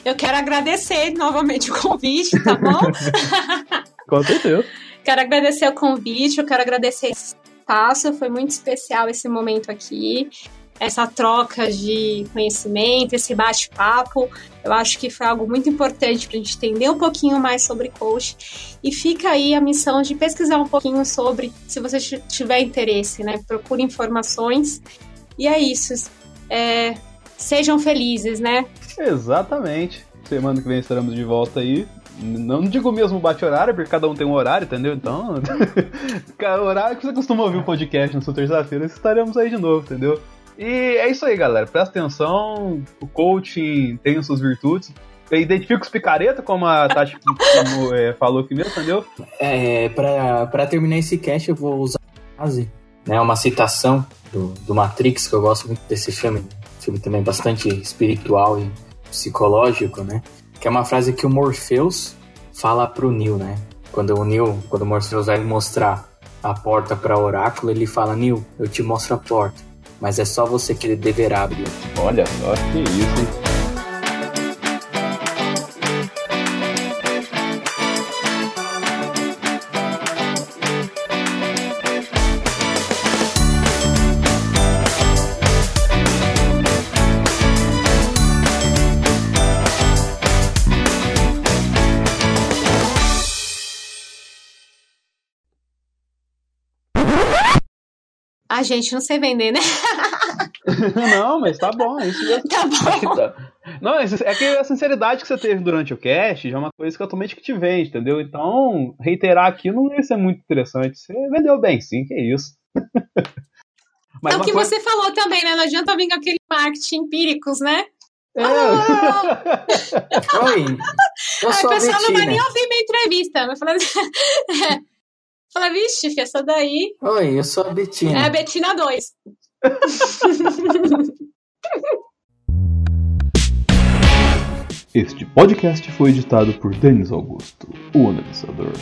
eu quero agradecer novamente o convite, tá bom? [LAUGHS] Com certeza. Quero agradecer o convite, eu quero agradecer esse espaço, foi muito especial esse momento aqui, essa troca de conhecimento, esse bate-papo. Eu acho que foi algo muito importante para a gente entender um pouquinho mais sobre coach. E fica aí a missão de pesquisar um pouquinho sobre, se você tiver interesse, né? Procure informações. E é isso. É, sejam felizes, né? Exatamente. Semana que vem estaremos de volta aí. Não digo mesmo bate-horário, porque cada um tem um horário, entendeu? Então, [LAUGHS] o horário que você costuma ouvir o podcast na sua terça-feira, estaremos aí de novo, entendeu? E é isso aí, galera. Presta atenção. O coaching tem as suas virtudes. Identifica os picareta, como a Tati [LAUGHS] como, é, falou aqui mesmo, entendeu? É, pra, pra terminar esse cast, eu vou usar uma frase, né, uma citação do, do Matrix, que eu gosto muito desse filme. Filme também bastante espiritual e psicológico, né? Que é uma frase que o Morpheus fala pro Neo, né? Quando o Neo, quando o Morpheus vai mostrar a porta para o oráculo, ele fala: Neo, eu te mostro a porta, mas é só você que deverá abrir. Olha só que isso, Ah, gente, não sei vender, né? [LAUGHS] não, mas tá bom, é isso mesmo. Tá bom. Não, é que a sinceridade que você teve durante o cast já é uma coisa que atualmente que te vende, entendeu? Então, reiterar aqui não ia ser muito interessante. Você vendeu bem, sim, que é isso. [LAUGHS] Mas é o que coisa... você falou também, né? Não adianta vir com aquele marketing empíricos, né? É. Ah! [LAUGHS] Oi, eu a pessoa não vai nem ouvir minha entrevista. Vai falar assim... Fala, vixe, filha, essa daí. Oi, eu sou a Betina. É a Betina 2. [LAUGHS] Este podcast foi editado por Denis Augusto, o analisador.